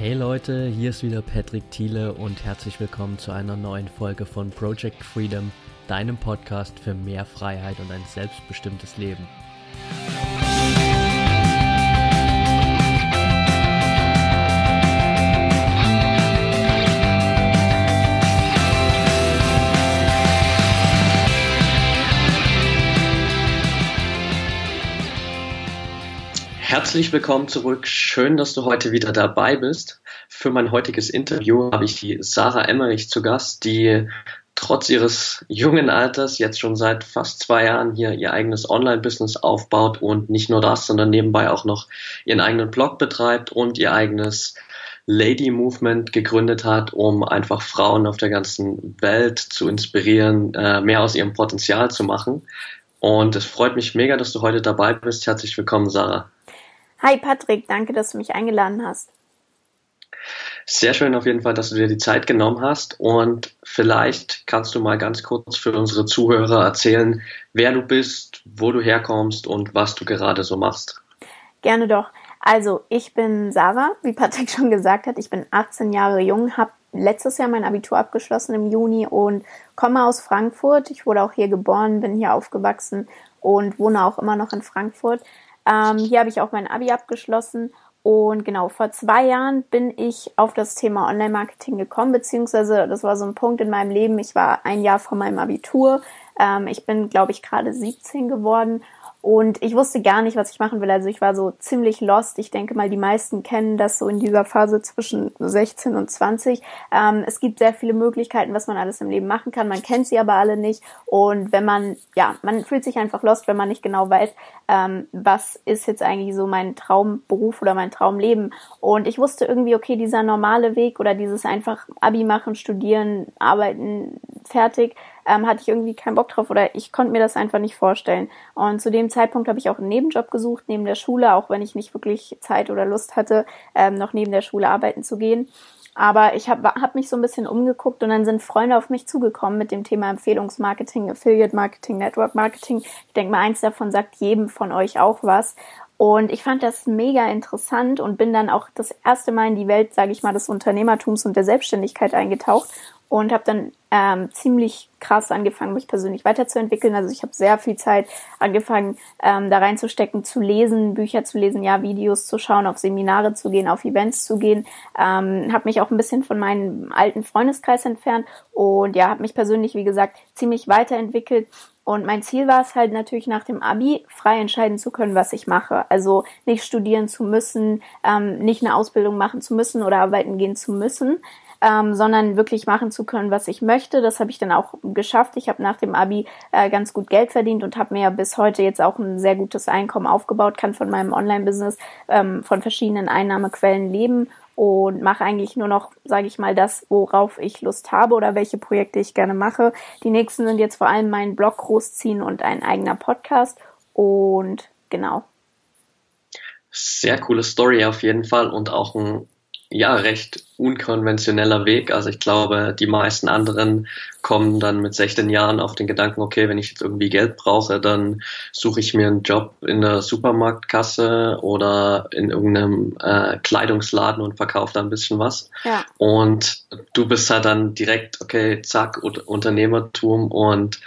Hey Leute, hier ist wieder Patrick Thiele und herzlich willkommen zu einer neuen Folge von Project Freedom, deinem Podcast für mehr Freiheit und ein selbstbestimmtes Leben. Herzlich willkommen zurück. Schön, dass du heute wieder dabei bist. Für mein heutiges Interview habe ich die Sarah Emmerich zu Gast, die trotz ihres jungen Alters jetzt schon seit fast zwei Jahren hier ihr eigenes Online-Business aufbaut und nicht nur das, sondern nebenbei auch noch ihren eigenen Blog betreibt und ihr eigenes Lady Movement gegründet hat, um einfach Frauen auf der ganzen Welt zu inspirieren, äh, mehr aus ihrem Potenzial zu machen. Und es freut mich mega, dass du heute dabei bist. Herzlich willkommen, Sarah. Hi Patrick, danke, dass du mich eingeladen hast. Sehr schön auf jeden Fall, dass du dir die Zeit genommen hast und vielleicht kannst du mal ganz kurz für unsere Zuhörer erzählen, wer du bist, wo du herkommst und was du gerade so machst. Gerne doch. Also, ich bin Sarah, wie Patrick schon gesagt hat, ich bin 18 Jahre jung, habe letztes Jahr mein Abitur abgeschlossen im Juni und komme aus Frankfurt. Ich wurde auch hier geboren, bin hier aufgewachsen und wohne auch immer noch in Frankfurt. Ähm, hier habe ich auch mein Abi abgeschlossen und genau, vor zwei Jahren bin ich auf das Thema Online-Marketing gekommen, beziehungsweise das war so ein Punkt in meinem Leben. Ich war ein Jahr vor meinem Abitur. Ähm, ich bin, glaube ich, gerade 17 geworden und ich wusste gar nicht, was ich machen will. Also ich war so ziemlich lost. Ich denke mal, die meisten kennen das so in dieser Phase zwischen 16 und 20. Ähm, es gibt sehr viele Möglichkeiten, was man alles im Leben machen kann. Man kennt sie aber alle nicht. Und wenn man, ja, man fühlt sich einfach lost, wenn man nicht genau weiß, ähm, was ist jetzt eigentlich so mein Traumberuf oder mein Traumleben. Und ich wusste irgendwie, okay, dieser normale Weg oder dieses einfach Abi machen, studieren, arbeiten, fertig, ähm, hatte ich irgendwie keinen Bock drauf oder ich konnte mir das einfach nicht vorstellen. Und zu dem Zeitpunkt habe ich auch einen Nebenjob gesucht, neben der Schule, auch wenn ich nicht wirklich Zeit oder Lust hatte, ähm, noch neben der Schule arbeiten zu gehen. Aber ich habe hab mich so ein bisschen umgeguckt und dann sind Freunde auf mich zugekommen mit dem Thema Empfehlungsmarketing, Affiliate Marketing, Network Marketing. Ich denke mal, eins davon sagt jedem von euch auch was. Und ich fand das mega interessant und bin dann auch das erste Mal in die Welt, sage ich mal, des Unternehmertums und der Selbstständigkeit eingetaucht und habe dann ähm, ziemlich krass angefangen, mich persönlich weiterzuentwickeln. Also ich habe sehr viel Zeit angefangen, ähm, da reinzustecken, zu lesen, Bücher zu lesen, ja, Videos zu schauen, auf Seminare zu gehen, auf Events zu gehen. Ähm, habe mich auch ein bisschen von meinem alten Freundeskreis entfernt und ja, habe mich persönlich, wie gesagt, ziemlich weiterentwickelt. Und mein Ziel war es halt natürlich nach dem Abi frei entscheiden zu können, was ich mache. Also nicht studieren zu müssen, ähm, nicht eine Ausbildung machen zu müssen oder arbeiten gehen zu müssen, ähm, sondern wirklich machen zu können, was ich möchte. Das habe ich dann auch geschafft. Ich habe nach dem Abi äh, ganz gut Geld verdient und habe mir bis heute jetzt auch ein sehr gutes Einkommen aufgebaut, kann von meinem Online-Business ähm, von verschiedenen Einnahmequellen leben und mache eigentlich nur noch, sage ich mal, das, worauf ich Lust habe oder welche Projekte ich gerne mache. Die nächsten sind jetzt vor allem mein Blog großziehen und ein eigener Podcast und genau. Sehr coole Story auf jeden Fall und auch ein ja, recht unkonventioneller Weg. Also ich glaube, die meisten anderen kommen dann mit 16 Jahren auf den Gedanken, okay, wenn ich jetzt irgendwie Geld brauche, dann suche ich mir einen Job in der Supermarktkasse oder in irgendeinem äh, Kleidungsladen und verkaufe da ein bisschen was. Ja. Und du bist halt dann direkt, okay, zack, Unternehmertum und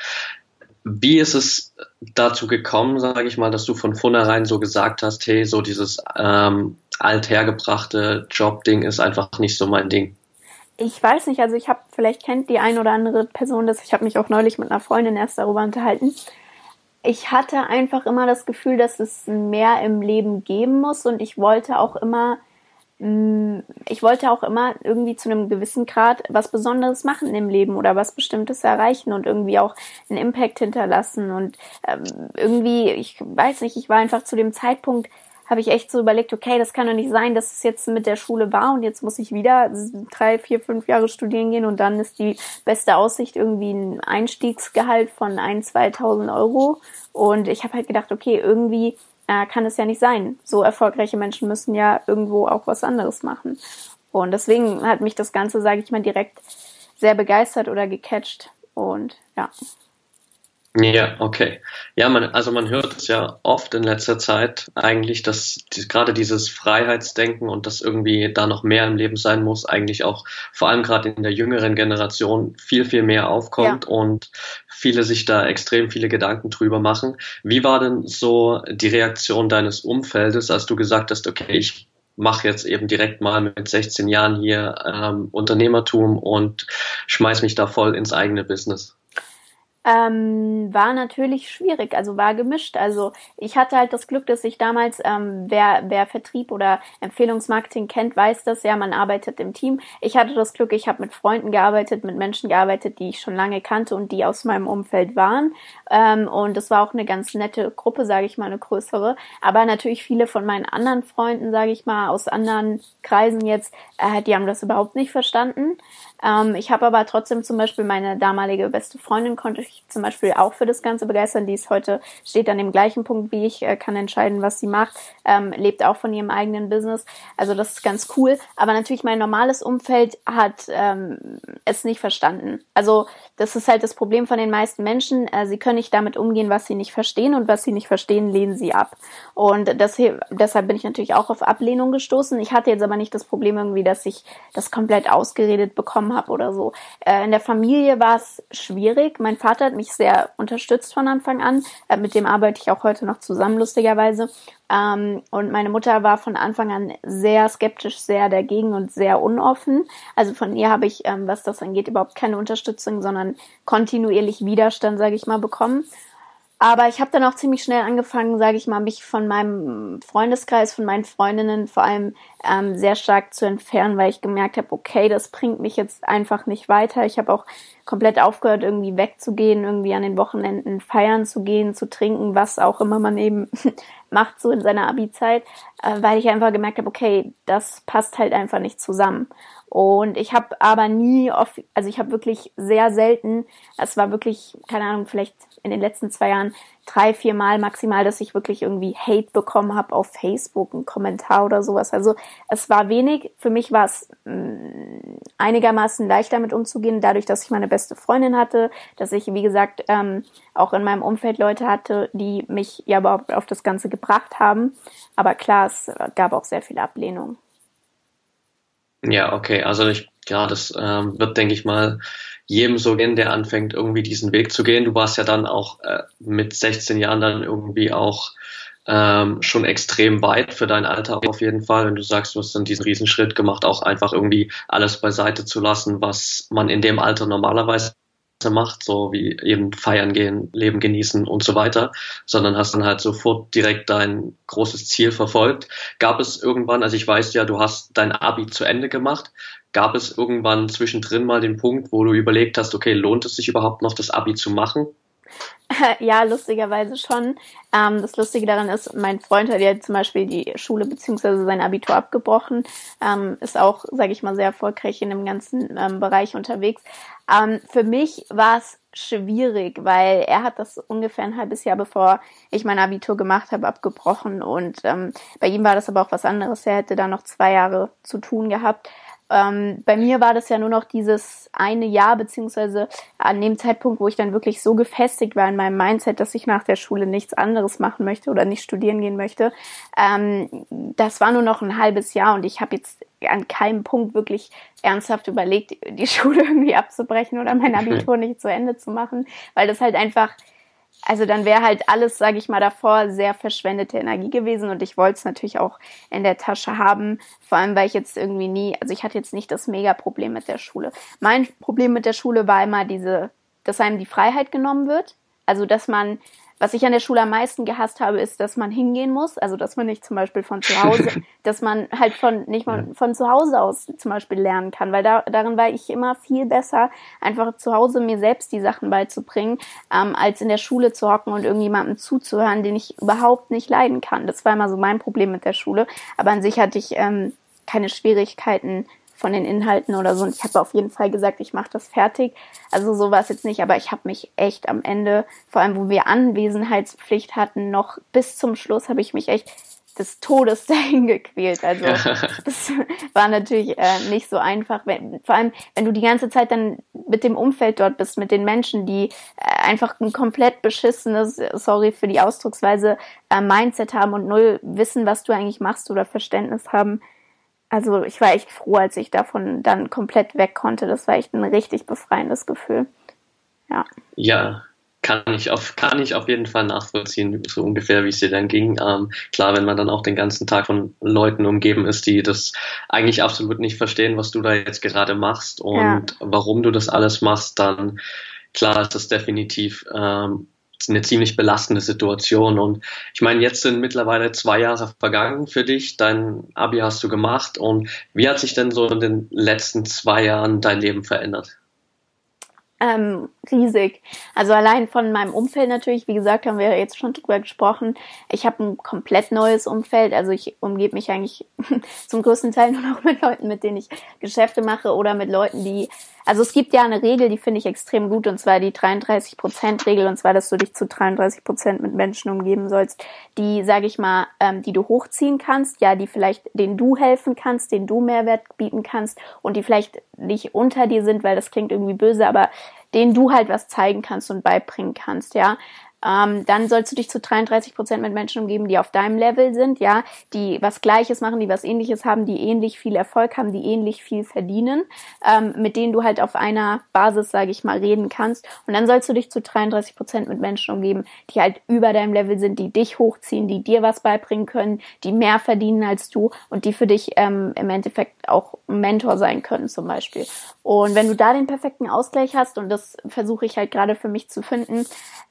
wie ist es dazu gekommen, sage ich mal, dass du von vornherein so gesagt hast, hey, so dieses ähm, althergebrachte Jobding ist einfach nicht so mein Ding? Ich weiß nicht, also ich habe, vielleicht kennt die ein oder andere Person das, ich habe mich auch neulich mit einer Freundin erst darüber unterhalten. Ich hatte einfach immer das Gefühl, dass es mehr im Leben geben muss und ich wollte auch immer Mm, ich wollte auch immer irgendwie zu einem gewissen Grad was Besonderes machen im Leben oder was Bestimmtes erreichen und irgendwie auch einen Impact hinterlassen. Und ähm, irgendwie, ich weiß nicht, ich war einfach zu dem Zeitpunkt, habe ich echt so überlegt, okay, das kann doch nicht sein, dass es jetzt mit der Schule war und jetzt muss ich wieder drei, vier, fünf Jahre studieren gehen und dann ist die beste Aussicht irgendwie ein Einstiegsgehalt von ein, 2.000 Euro. Und ich habe halt gedacht, okay, irgendwie äh, kann es ja nicht sein. So erfolgreiche Menschen müssen ja irgendwo auch was anderes machen. Und deswegen hat mich das Ganze, sage ich mal, direkt sehr begeistert oder gecatcht. Und ja. Ja, okay. Ja, man, also man hört es ja oft in letzter Zeit eigentlich, dass die, gerade dieses Freiheitsdenken und dass irgendwie da noch mehr im Leben sein muss, eigentlich auch vor allem gerade in der jüngeren Generation viel, viel mehr aufkommt ja. und viele sich da extrem viele Gedanken drüber machen. Wie war denn so die Reaktion deines Umfeldes, als du gesagt hast, okay, ich mache jetzt eben direkt mal mit 16 Jahren hier ähm, Unternehmertum und schmeiß mich da voll ins eigene Business? Ähm, war natürlich schwierig, also war gemischt. Also ich hatte halt das Glück, dass ich damals, ähm, wer, wer Vertrieb oder Empfehlungsmarketing kennt, weiß das ja, man arbeitet im Team. Ich hatte das Glück, ich habe mit Freunden gearbeitet, mit Menschen gearbeitet, die ich schon lange kannte und die aus meinem Umfeld waren. Ähm, und es war auch eine ganz nette Gruppe, sage ich mal, eine größere. Aber natürlich viele von meinen anderen Freunden, sage ich mal, aus anderen Kreisen jetzt, äh, die haben das überhaupt nicht verstanden. Ähm, ich habe aber trotzdem zum Beispiel meine damalige beste Freundin konnte ich zum Beispiel auch für das Ganze begeistern. Die ist heute, steht an dem gleichen Punkt wie ich, äh, kann entscheiden, was sie macht, ähm, lebt auch von ihrem eigenen Business. Also das ist ganz cool. Aber natürlich mein normales Umfeld hat ähm, es nicht verstanden. Also das ist halt das Problem von den meisten Menschen. Äh, sie können nicht damit umgehen, was sie nicht verstehen und was sie nicht verstehen, lehnen sie ab. Und das, deshalb bin ich natürlich auch auf Ablehnung gestoßen. Ich hatte jetzt aber nicht das Problem irgendwie, dass ich das komplett ausgeredet bekommen habe oder so. Äh, in der Familie war es schwierig. Mein Vater hat mich sehr unterstützt von Anfang an. Äh, mit dem arbeite ich auch heute noch zusammen, lustigerweise. Ähm, und meine Mutter war von Anfang an sehr skeptisch, sehr dagegen und sehr unoffen. Also von ihr habe ich, ähm, was das angeht, überhaupt keine Unterstützung, sondern kontinuierlich Widerstand, sage ich mal, bekommen. Aber ich habe dann auch ziemlich schnell angefangen, sage ich mal, mich von meinem Freundeskreis, von meinen Freundinnen vor allem ähm, sehr stark zu entfernen, weil ich gemerkt habe, okay, das bringt mich jetzt einfach nicht weiter. Ich habe auch komplett aufgehört, irgendwie wegzugehen, irgendwie an den Wochenenden feiern zu gehen, zu trinken, was auch immer man eben macht so in seiner Abi-Zeit, äh, weil ich einfach gemerkt habe, okay, das passt halt einfach nicht zusammen. Und ich habe aber nie, oft, also ich habe wirklich sehr selten, es war wirklich, keine Ahnung, vielleicht in den letzten zwei Jahren drei, vier Mal maximal, dass ich wirklich irgendwie Hate bekommen habe auf Facebook, einen Kommentar oder sowas. Also es war wenig. Für mich war es mh, mm, einigermaßen leicht damit umzugehen, dadurch, dass ich meine beste Freundin hatte, dass ich, wie gesagt, ähm, auch in meinem Umfeld Leute hatte, die mich ja überhaupt auf das Ganze gebracht haben. Aber klar, es gab auch sehr viel Ablehnung. Ja, okay. Also ich, ja, das ähm, wird, denke ich mal, jedem so gehen, der anfängt, irgendwie diesen Weg zu gehen. Du warst ja dann auch äh, mit 16 Jahren dann irgendwie auch ähm, schon extrem weit für dein Alter auf jeden Fall. Wenn du sagst, du hast dann diesen Riesenschritt gemacht, auch einfach irgendwie alles beiseite zu lassen, was man in dem Alter normalerweise macht, so wie eben feiern gehen, Leben genießen und so weiter, sondern hast dann halt sofort direkt dein großes Ziel verfolgt. Gab es irgendwann, also ich weiß ja, du hast dein Abi zu Ende gemacht, gab es irgendwann zwischendrin mal den Punkt, wo du überlegt hast, okay, lohnt es sich überhaupt noch das Abi zu machen? Ja, lustigerweise schon. Ähm, das Lustige daran ist, mein Freund hat ja zum Beispiel die Schule beziehungsweise sein Abitur abgebrochen, ähm, ist auch, sage ich mal, sehr erfolgreich in dem ganzen ähm, Bereich unterwegs. Ähm, für mich war es schwierig, weil er hat das ungefähr ein halbes Jahr bevor ich mein Abitur gemacht habe abgebrochen und ähm, bei ihm war das aber auch was anderes. Er hätte da noch zwei Jahre zu tun gehabt. Ähm, bei mir war das ja nur noch dieses eine Jahr, beziehungsweise an dem Zeitpunkt, wo ich dann wirklich so gefestigt war in meinem Mindset, dass ich nach der Schule nichts anderes machen möchte oder nicht studieren gehen möchte. Ähm, das war nur noch ein halbes Jahr und ich habe jetzt an keinem Punkt wirklich ernsthaft überlegt, die Schule irgendwie abzubrechen oder mein Abitur nicht zu Ende zu machen, weil das halt einfach also dann wäre halt alles, sage ich mal, davor sehr verschwendete Energie gewesen und ich wollte es natürlich auch in der Tasche haben, vor allem weil ich jetzt irgendwie nie, also ich hatte jetzt nicht das Mega-Problem mit der Schule. Mein Problem mit der Schule war immer diese, dass einem die Freiheit genommen wird, also dass man was ich an der Schule am meisten gehasst habe, ist, dass man hingehen muss. Also, dass man nicht zum Beispiel von zu Hause, dass man halt von, nicht mal von zu Hause aus zum Beispiel lernen kann, weil da, darin war ich immer viel besser, einfach zu Hause mir selbst die Sachen beizubringen, ähm, als in der Schule zu hocken und irgendjemandem zuzuhören, den ich überhaupt nicht leiden kann. Das war immer so mein Problem mit der Schule. Aber an sich hatte ich ähm, keine Schwierigkeiten, von den Inhalten oder so. Und ich habe auf jeden Fall gesagt, ich mache das fertig. Also so war es jetzt nicht, aber ich habe mich echt am Ende, vor allem wo wir Anwesenheitspflicht hatten, noch bis zum Schluss habe ich mich echt des Todes dahin gequält. Also das war natürlich äh, nicht so einfach. Wenn, vor allem, wenn du die ganze Zeit dann mit dem Umfeld dort bist, mit den Menschen, die äh, einfach ein komplett beschissenes, sorry für die Ausdrucksweise, äh, Mindset haben und null wissen, was du eigentlich machst oder Verständnis haben. Also ich war echt froh, als ich davon dann komplett weg konnte. Das war echt ein richtig befreiendes Gefühl. Ja. Ja, kann ich auf, kann ich auf jeden Fall nachvollziehen, so ungefähr, wie es dir dann ging. Ähm, klar, wenn man dann auch den ganzen Tag von Leuten umgeben ist, die das eigentlich absolut nicht verstehen, was du da jetzt gerade machst und ja. warum du das alles machst, dann klar ist das definitiv ähm, eine ziemlich belastende Situation. Und ich meine, jetzt sind mittlerweile zwei Jahre vergangen für dich. Dein Abi hast du gemacht. Und wie hat sich denn so in den letzten zwei Jahren dein Leben verändert? ähm, riesig. Also allein von meinem Umfeld natürlich, wie gesagt, haben wir jetzt schon drüber gesprochen. Ich habe ein komplett neues Umfeld. Also ich umgebe mich eigentlich zum größten Teil nur noch mit Leuten, mit denen ich Geschäfte mache oder mit Leuten, die also es gibt ja eine Regel, die finde ich extrem gut, und zwar die 33%-Regel, und zwar, dass du dich zu 33% mit Menschen umgeben sollst, die, sage ich mal, ähm, die du hochziehen kannst, ja, die vielleicht, denen du helfen kannst, denen du Mehrwert bieten kannst und die vielleicht nicht unter dir sind, weil das klingt irgendwie böse, aber denen du halt was zeigen kannst und beibringen kannst, ja ähm, dann sollst du dich zu 33 Prozent mit Menschen umgeben, die auf deinem Level sind, ja, die was Gleiches machen, die was Ähnliches haben, die ähnlich viel Erfolg haben, die ähnlich viel verdienen, ähm, mit denen du halt auf einer Basis, sage ich mal, reden kannst. Und dann sollst du dich zu 33 Prozent mit Menschen umgeben, die halt über deinem Level sind, die dich hochziehen, die dir was beibringen können, die mehr verdienen als du und die für dich ähm, im Endeffekt auch Mentor sein können, zum Beispiel. Und wenn du da den perfekten Ausgleich hast, und das versuche ich halt gerade für mich zu finden,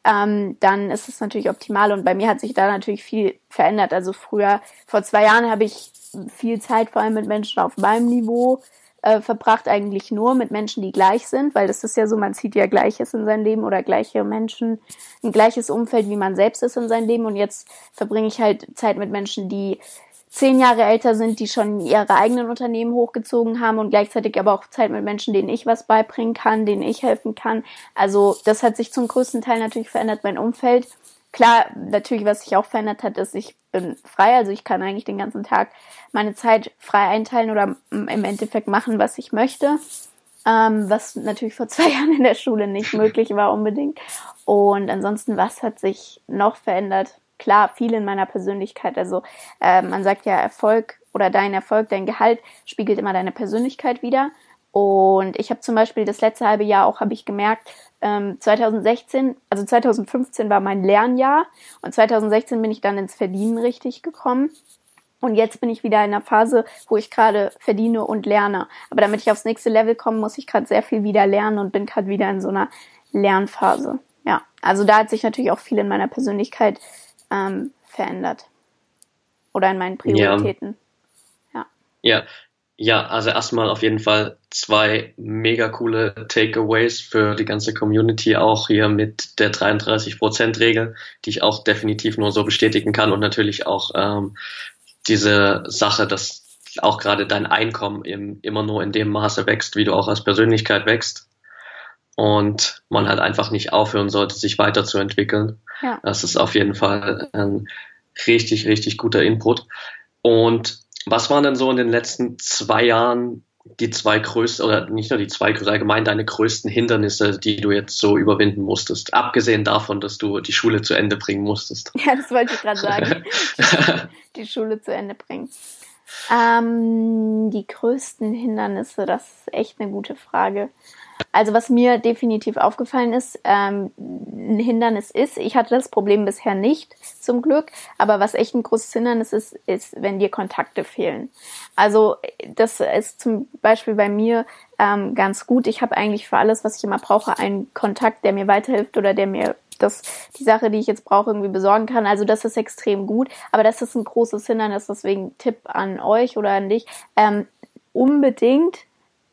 ähm, dann ist es natürlich optimal. Und bei mir hat sich da natürlich viel verändert. Also früher, vor zwei Jahren habe ich viel Zeit vor allem mit Menschen auf meinem Niveau äh, verbracht, eigentlich nur mit Menschen, die gleich sind, weil das ist ja so, man zieht ja Gleiches in sein Leben oder gleiche Menschen, ein gleiches Umfeld, wie man selbst ist in sein Leben. Und jetzt verbringe ich halt Zeit mit Menschen, die zehn Jahre älter sind, die schon ihre eigenen Unternehmen hochgezogen haben und gleichzeitig aber auch Zeit mit Menschen, denen ich was beibringen kann, denen ich helfen kann. Also das hat sich zum größten Teil natürlich verändert, mein Umfeld. Klar, natürlich, was sich auch verändert hat, ist, ich bin frei, also ich kann eigentlich den ganzen Tag meine Zeit frei einteilen oder im Endeffekt machen, was ich möchte. Ähm, was natürlich vor zwei Jahren in der Schule nicht möglich war unbedingt. Und ansonsten, was hat sich noch verändert? Klar viel in meiner Persönlichkeit. Also äh, man sagt ja, Erfolg oder dein Erfolg, dein Gehalt spiegelt immer deine Persönlichkeit wieder. Und ich habe zum Beispiel das letzte halbe Jahr auch, habe ich gemerkt, ähm, 2016, also 2015 war mein Lernjahr und 2016 bin ich dann ins Verdienen richtig gekommen. Und jetzt bin ich wieder in einer Phase, wo ich gerade verdiene und lerne. Aber damit ich aufs nächste Level komme, muss ich gerade sehr viel wieder lernen und bin gerade wieder in so einer Lernphase. Ja, also da hat sich natürlich auch viel in meiner Persönlichkeit ähm, verändert. Oder in meinen Prioritäten. Ja. ja. Ja, also erstmal auf jeden Fall zwei mega coole Takeaways für die ganze Community, auch hier mit der 33%-Regel, die ich auch definitiv nur so bestätigen kann und natürlich auch ähm, diese Sache, dass auch gerade dein Einkommen im, immer nur in dem Maße wächst, wie du auch als Persönlichkeit wächst und man halt einfach nicht aufhören sollte, sich weiterzuentwickeln. Ja. Das ist auf jeden Fall ein richtig, richtig guter Input. Und was waren denn so in den letzten zwei Jahren die zwei größten, oder nicht nur die zwei größten, allgemein deine größten Hindernisse, die du jetzt so überwinden musstest? Abgesehen davon, dass du die Schule zu Ende bringen musstest. Ja, das wollte ich gerade sagen. die Schule zu Ende bringen. Ähm, die größten Hindernisse, das ist echt eine gute Frage. Also was mir definitiv aufgefallen ist, ähm, ein Hindernis ist, ich hatte das Problem bisher nicht, zum Glück, aber was echt ein großes Hindernis ist, ist, wenn dir Kontakte fehlen. Also das ist zum Beispiel bei mir ähm, ganz gut. Ich habe eigentlich für alles, was ich immer brauche, einen Kontakt, der mir weiterhilft oder der mir das, die Sache, die ich jetzt brauche, irgendwie besorgen kann. Also das ist extrem gut. Aber das ist ein großes Hindernis, deswegen Tipp an euch oder an dich. Ähm, unbedingt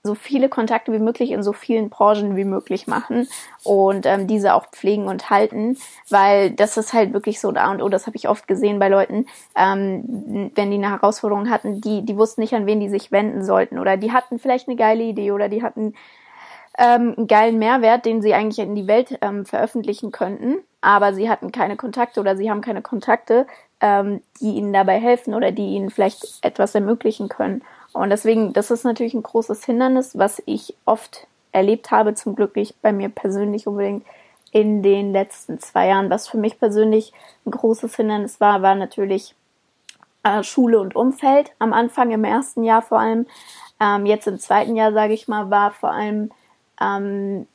so viele Kontakte wie möglich in so vielen Branchen wie möglich machen und ähm, diese auch pflegen und halten, weil das ist halt wirklich so da und oh, das habe ich oft gesehen bei Leuten, ähm, wenn die eine Herausforderung hatten, die die wussten nicht an wen die sich wenden sollten oder die hatten vielleicht eine geile Idee oder die hatten ähm, einen geilen Mehrwert, den sie eigentlich in die Welt ähm, veröffentlichen könnten, aber sie hatten keine Kontakte oder sie haben keine Kontakte, ähm, die ihnen dabei helfen oder die ihnen vielleicht etwas ermöglichen können. Und deswegen, das ist natürlich ein großes Hindernis, was ich oft erlebt habe, zum Glück nicht bei mir persönlich unbedingt in den letzten zwei Jahren. Was für mich persönlich ein großes Hindernis war, war natürlich äh, Schule und Umfeld. Am Anfang, im ersten Jahr vor allem. Ähm, jetzt im zweiten Jahr, sage ich mal, war vor allem ähm,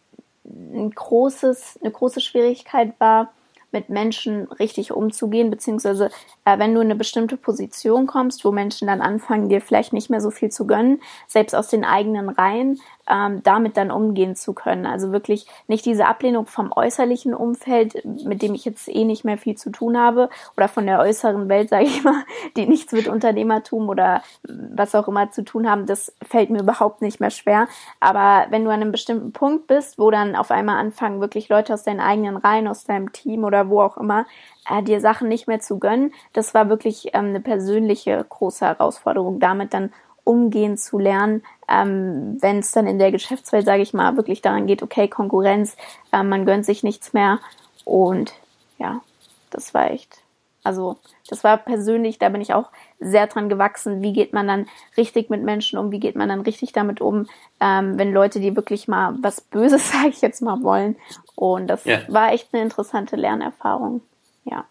ein großes, eine große Schwierigkeit war, mit Menschen richtig umzugehen, beziehungsweise äh, wenn du in eine bestimmte Position kommst, wo Menschen dann anfangen, dir vielleicht nicht mehr so viel zu gönnen, selbst aus den eigenen Reihen, ähm, damit dann umgehen zu können. Also wirklich nicht diese Ablehnung vom äußerlichen Umfeld, mit dem ich jetzt eh nicht mehr viel zu tun habe, oder von der äußeren Welt, sage ich mal, die nichts mit Unternehmertum oder was auch immer zu tun haben, das fällt mir überhaupt nicht mehr schwer. Aber wenn du an einem bestimmten Punkt bist, wo dann auf einmal anfangen, wirklich Leute aus deinen eigenen Reihen, aus deinem Team oder wo auch immer, äh, dir Sachen nicht mehr zu gönnen, das war wirklich ähm, eine persönliche große Herausforderung, damit dann umgehen zu lernen, ähm, wenn es dann in der Geschäftswelt, sage ich mal, wirklich daran geht, okay, Konkurrenz, äh, man gönnt sich nichts mehr. Und ja, das war echt, also das war persönlich, da bin ich auch sehr dran gewachsen, wie geht man dann richtig mit Menschen um, wie geht man dann richtig damit um, ähm, wenn Leute die wirklich mal was Böses, sage ich jetzt mal, wollen und das ja. war echt eine interessante Lernerfahrung, ja.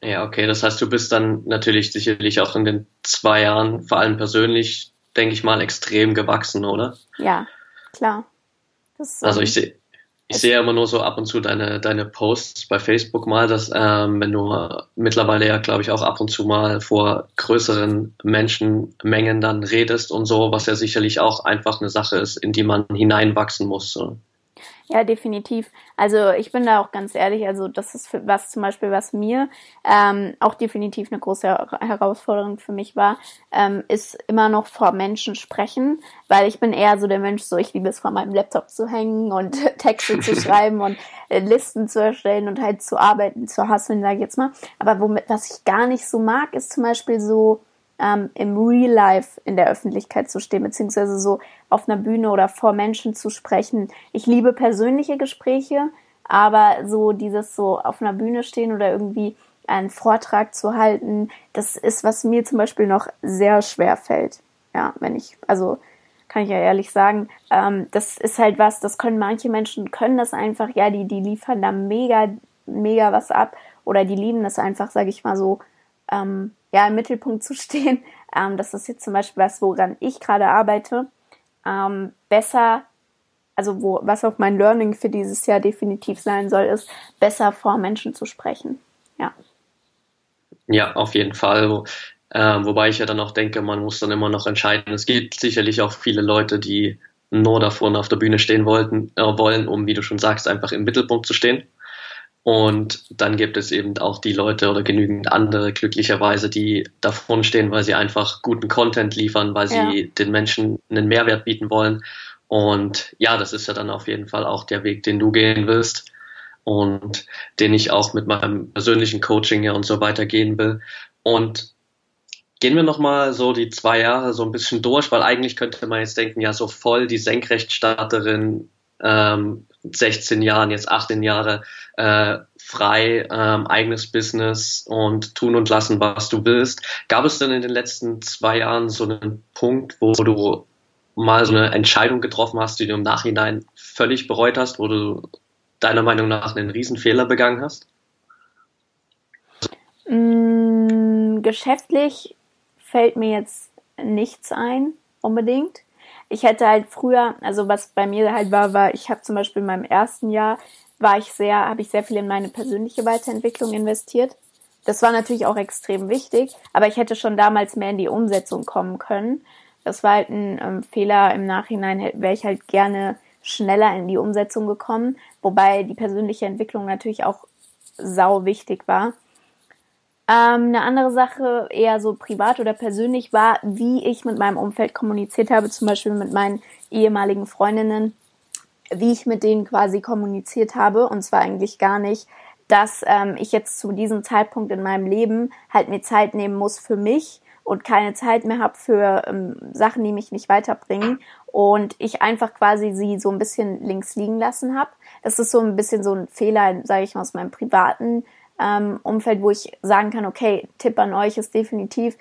Ja, okay. Das heißt, du bist dann natürlich sicherlich auch in den zwei Jahren, vor allem persönlich, denke ich mal, extrem gewachsen, oder? Ja, klar. Das, also ich sehe ich sehe immer nur so ab und zu deine, deine Posts bei Facebook mal, dass ähm, wenn du mittlerweile ja, glaube ich, auch ab und zu mal vor größeren Menschenmengen dann redest und so, was ja sicherlich auch einfach eine Sache ist, in die man hineinwachsen muss. So. Ja, definitiv. Also ich bin da auch ganz ehrlich, also das ist für, was zum Beispiel, was mir ähm, auch definitiv eine große Herausforderung für mich war, ähm, ist immer noch vor Menschen sprechen, weil ich bin eher so der Mensch, so ich liebe es vor meinem Laptop zu hängen und Texte zu schreiben und äh, Listen zu erstellen und halt zu arbeiten, zu hasseln, sage ich jetzt mal. Aber womit, was ich gar nicht so mag, ist zum Beispiel so ähm, im Real Life in der Öffentlichkeit zu stehen, beziehungsweise so auf einer Bühne oder vor Menschen zu sprechen. Ich liebe persönliche Gespräche, aber so dieses so auf einer Bühne stehen oder irgendwie einen Vortrag zu halten, das ist, was mir zum Beispiel noch sehr schwer fällt. Ja, wenn ich, also kann ich ja ehrlich sagen, ähm, das ist halt was, das können manche Menschen, können das einfach, ja, die, die liefern da mega, mega was ab oder die lieben das einfach, sage ich mal so, ähm, ja, im Mittelpunkt zu stehen. Ähm, das ist jetzt zum Beispiel was, woran ich gerade arbeite. Ähm, besser, also wo, was auch mein Learning für dieses Jahr definitiv sein soll, ist, besser vor Menschen zu sprechen. Ja. Ja, auf jeden Fall. Ähm, wobei ich ja dann auch denke, man muss dann immer noch entscheiden. Es gibt sicherlich auch viele Leute, die nur davor auf der Bühne stehen wollten, äh, wollen, um, wie du schon sagst, einfach im Mittelpunkt zu stehen. Und dann gibt es eben auch die Leute oder genügend andere glücklicherweise, die davon stehen, weil sie einfach guten Content liefern, weil sie ja. den Menschen einen Mehrwert bieten wollen. Und ja, das ist ja dann auf jeden Fall auch der Weg, den du gehen willst und den ich auch mit meinem persönlichen Coaching ja und so weiter gehen will. Und gehen wir nochmal so die zwei Jahre so ein bisschen durch, weil eigentlich könnte man jetzt denken, ja, so voll die Senkrechtstarterin ähm, 16 Jahren, jetzt 18 Jahre äh, frei, ähm, eigenes Business und tun und lassen, was du willst. Gab es denn in den letzten zwei Jahren so einen Punkt, wo du mal so eine Entscheidung getroffen hast, die du im Nachhinein völlig bereut hast, wo du deiner Meinung nach einen Riesenfehler begangen hast? Mm, geschäftlich fällt mir jetzt nichts ein, unbedingt ich hätte halt früher, also was bei mir halt war, war, ich habe zum Beispiel in meinem ersten Jahr war ich sehr, habe ich sehr viel in meine persönliche Weiterentwicklung investiert. Das war natürlich auch extrem wichtig, aber ich hätte schon damals mehr in die Umsetzung kommen können. Das war halt ein ähm, Fehler. Im Nachhinein wäre ich halt gerne schneller in die Umsetzung gekommen, wobei die persönliche Entwicklung natürlich auch sau wichtig war. Ähm, eine andere Sache, eher so privat oder persönlich, war, wie ich mit meinem Umfeld kommuniziert habe, zum Beispiel mit meinen ehemaligen Freundinnen, wie ich mit denen quasi kommuniziert habe. Und zwar eigentlich gar nicht, dass ähm, ich jetzt zu diesem Zeitpunkt in meinem Leben halt mir Zeit nehmen muss für mich und keine Zeit mehr habe für ähm, Sachen, die mich nicht weiterbringen. Und ich einfach quasi sie so ein bisschen links liegen lassen habe. Das ist so ein bisschen so ein Fehler, sage ich mal, aus meinem privaten ähm, Umfeld, wo ich sagen kann, okay, Tipp an euch ist definitiv,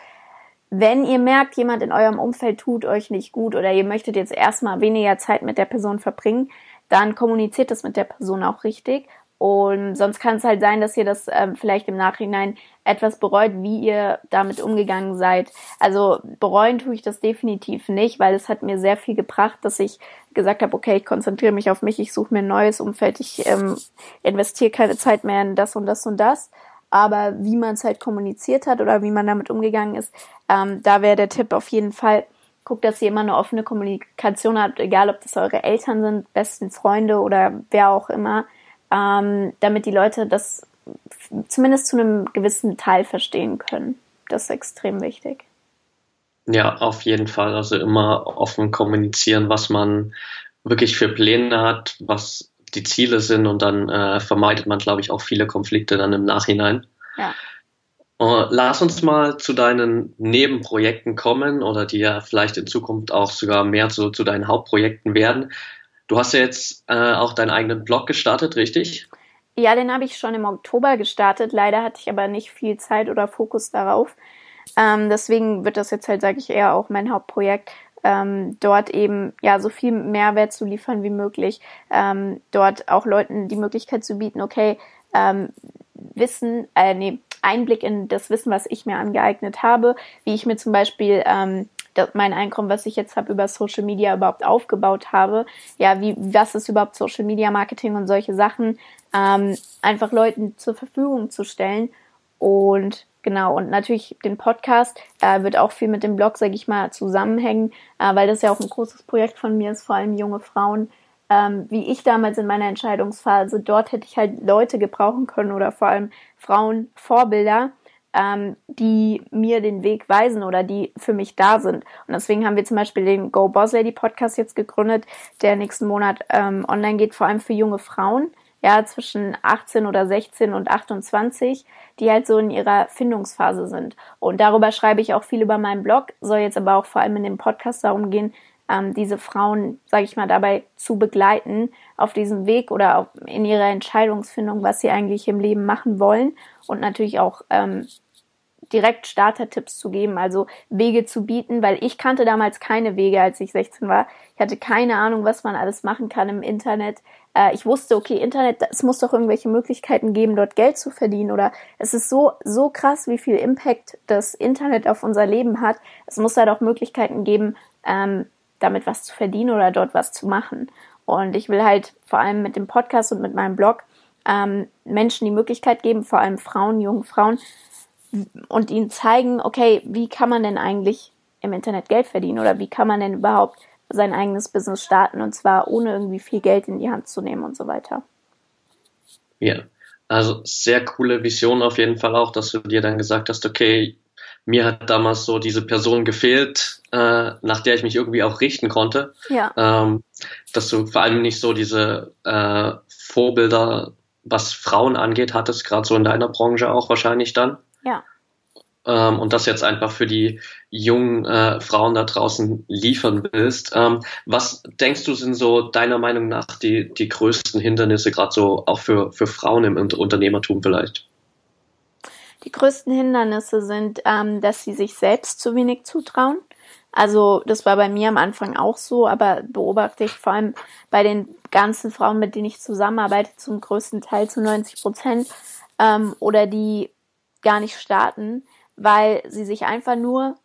wenn ihr merkt, jemand in eurem Umfeld tut euch nicht gut oder ihr möchtet jetzt erstmal weniger Zeit mit der Person verbringen, dann kommuniziert das mit der Person auch richtig. Und sonst kann es halt sein, dass ihr das ähm, vielleicht im Nachhinein etwas bereut, wie ihr damit umgegangen seid. Also bereuen tue ich das definitiv nicht, weil es hat mir sehr viel gebracht, dass ich gesagt habe, okay, ich konzentriere mich auf mich, ich suche mir ein neues Umfeld, ich ähm, investiere keine Zeit mehr in das und das und das. Aber wie man es halt kommuniziert hat oder wie man damit umgegangen ist, ähm, da wäre der Tipp auf jeden Fall, guckt, dass ihr immer eine offene Kommunikation habt, egal ob das eure Eltern sind, besten Freunde oder wer auch immer, ähm, damit die Leute das zumindest zu einem gewissen Teil verstehen können. Das ist extrem wichtig. Ja, auf jeden Fall. Also immer offen kommunizieren, was man wirklich für Pläne hat, was die Ziele sind und dann äh, vermeidet man, glaube ich, auch viele Konflikte dann im Nachhinein. Ja. Uh, lass uns mal zu deinen Nebenprojekten kommen oder die ja vielleicht in Zukunft auch sogar mehr zu, zu deinen Hauptprojekten werden. Du hast ja jetzt äh, auch deinen eigenen Blog gestartet, richtig? Ja, den habe ich schon im Oktober gestartet. Leider hatte ich aber nicht viel Zeit oder Fokus darauf. Ähm, deswegen wird das jetzt halt, sage ich, eher auch mein Hauptprojekt ähm, dort eben ja so viel Mehrwert zu liefern wie möglich, ähm, dort auch Leuten die Möglichkeit zu bieten, okay, ähm, Wissen, äh, nee, Einblick in das Wissen, was ich mir angeeignet habe, wie ich mir zum Beispiel ähm, mein Einkommen, was ich jetzt habe, über Social Media überhaupt aufgebaut habe. Ja, wie, was ist überhaupt Social Media Marketing und solche Sachen, ähm, einfach Leuten zur Verfügung zu stellen. Und Genau, und natürlich den Podcast äh, wird auch viel mit dem Blog, sage ich mal, zusammenhängen, äh, weil das ja auch ein großes Projekt von mir ist, vor allem junge Frauen. Ähm, wie ich damals in meiner Entscheidungsphase, dort hätte ich halt Leute gebrauchen können oder vor allem Frauen, Vorbilder, ähm, die mir den Weg weisen oder die für mich da sind. Und deswegen haben wir zum Beispiel den Go Boss Lady Podcast jetzt gegründet, der nächsten Monat ähm, online geht, vor allem für junge Frauen ja, zwischen 18 oder 16 und 28, die halt so in ihrer Findungsphase sind. Und darüber schreibe ich auch viel über meinen Blog, soll jetzt aber auch vor allem in dem Podcast darum gehen, ähm, diese Frauen, sage ich mal, dabei zu begleiten auf diesem Weg oder auch in ihrer Entscheidungsfindung, was sie eigentlich im Leben machen wollen und natürlich auch ähm, direkt Starter-Tipps zu geben, also Wege zu bieten, weil ich kannte damals keine Wege, als ich 16 war. Ich hatte keine Ahnung, was man alles machen kann im Internet. Äh, ich wusste, okay, Internet, es muss doch irgendwelche Möglichkeiten geben, dort Geld zu verdienen oder es ist so, so krass, wie viel Impact das Internet auf unser Leben hat. Es muss da doch Möglichkeiten geben, ähm, damit was zu verdienen oder dort was zu machen. Und ich will halt vor allem mit dem Podcast und mit meinem Blog ähm, Menschen die Möglichkeit geben, vor allem Frauen, jungen Frauen, und ihnen zeigen, okay, wie kann man denn eigentlich im Internet Geld verdienen oder wie kann man denn überhaupt sein eigenes Business starten und zwar ohne irgendwie viel Geld in die Hand zu nehmen und so weiter. Ja, also sehr coole Vision auf jeden Fall auch, dass du dir dann gesagt hast, okay, mir hat damals so diese Person gefehlt, äh, nach der ich mich irgendwie auch richten konnte. Ja. Ähm, dass du vor allem nicht so diese äh, Vorbilder, was Frauen angeht, hattest, gerade so in deiner Branche auch wahrscheinlich dann. Ja. Ähm, und das jetzt einfach für die jungen äh, Frauen da draußen liefern willst. Ähm, was denkst du sind so deiner Meinung nach die, die größten Hindernisse, gerade so auch für, für Frauen im Unternehmertum vielleicht? Die größten Hindernisse sind, ähm, dass sie sich selbst zu wenig zutrauen. Also das war bei mir am Anfang auch so, aber beobachte ich vor allem bei den ganzen Frauen, mit denen ich zusammenarbeite, zum größten Teil zu 90 Prozent, ähm, oder die gar nicht starten, weil sie sich einfach nur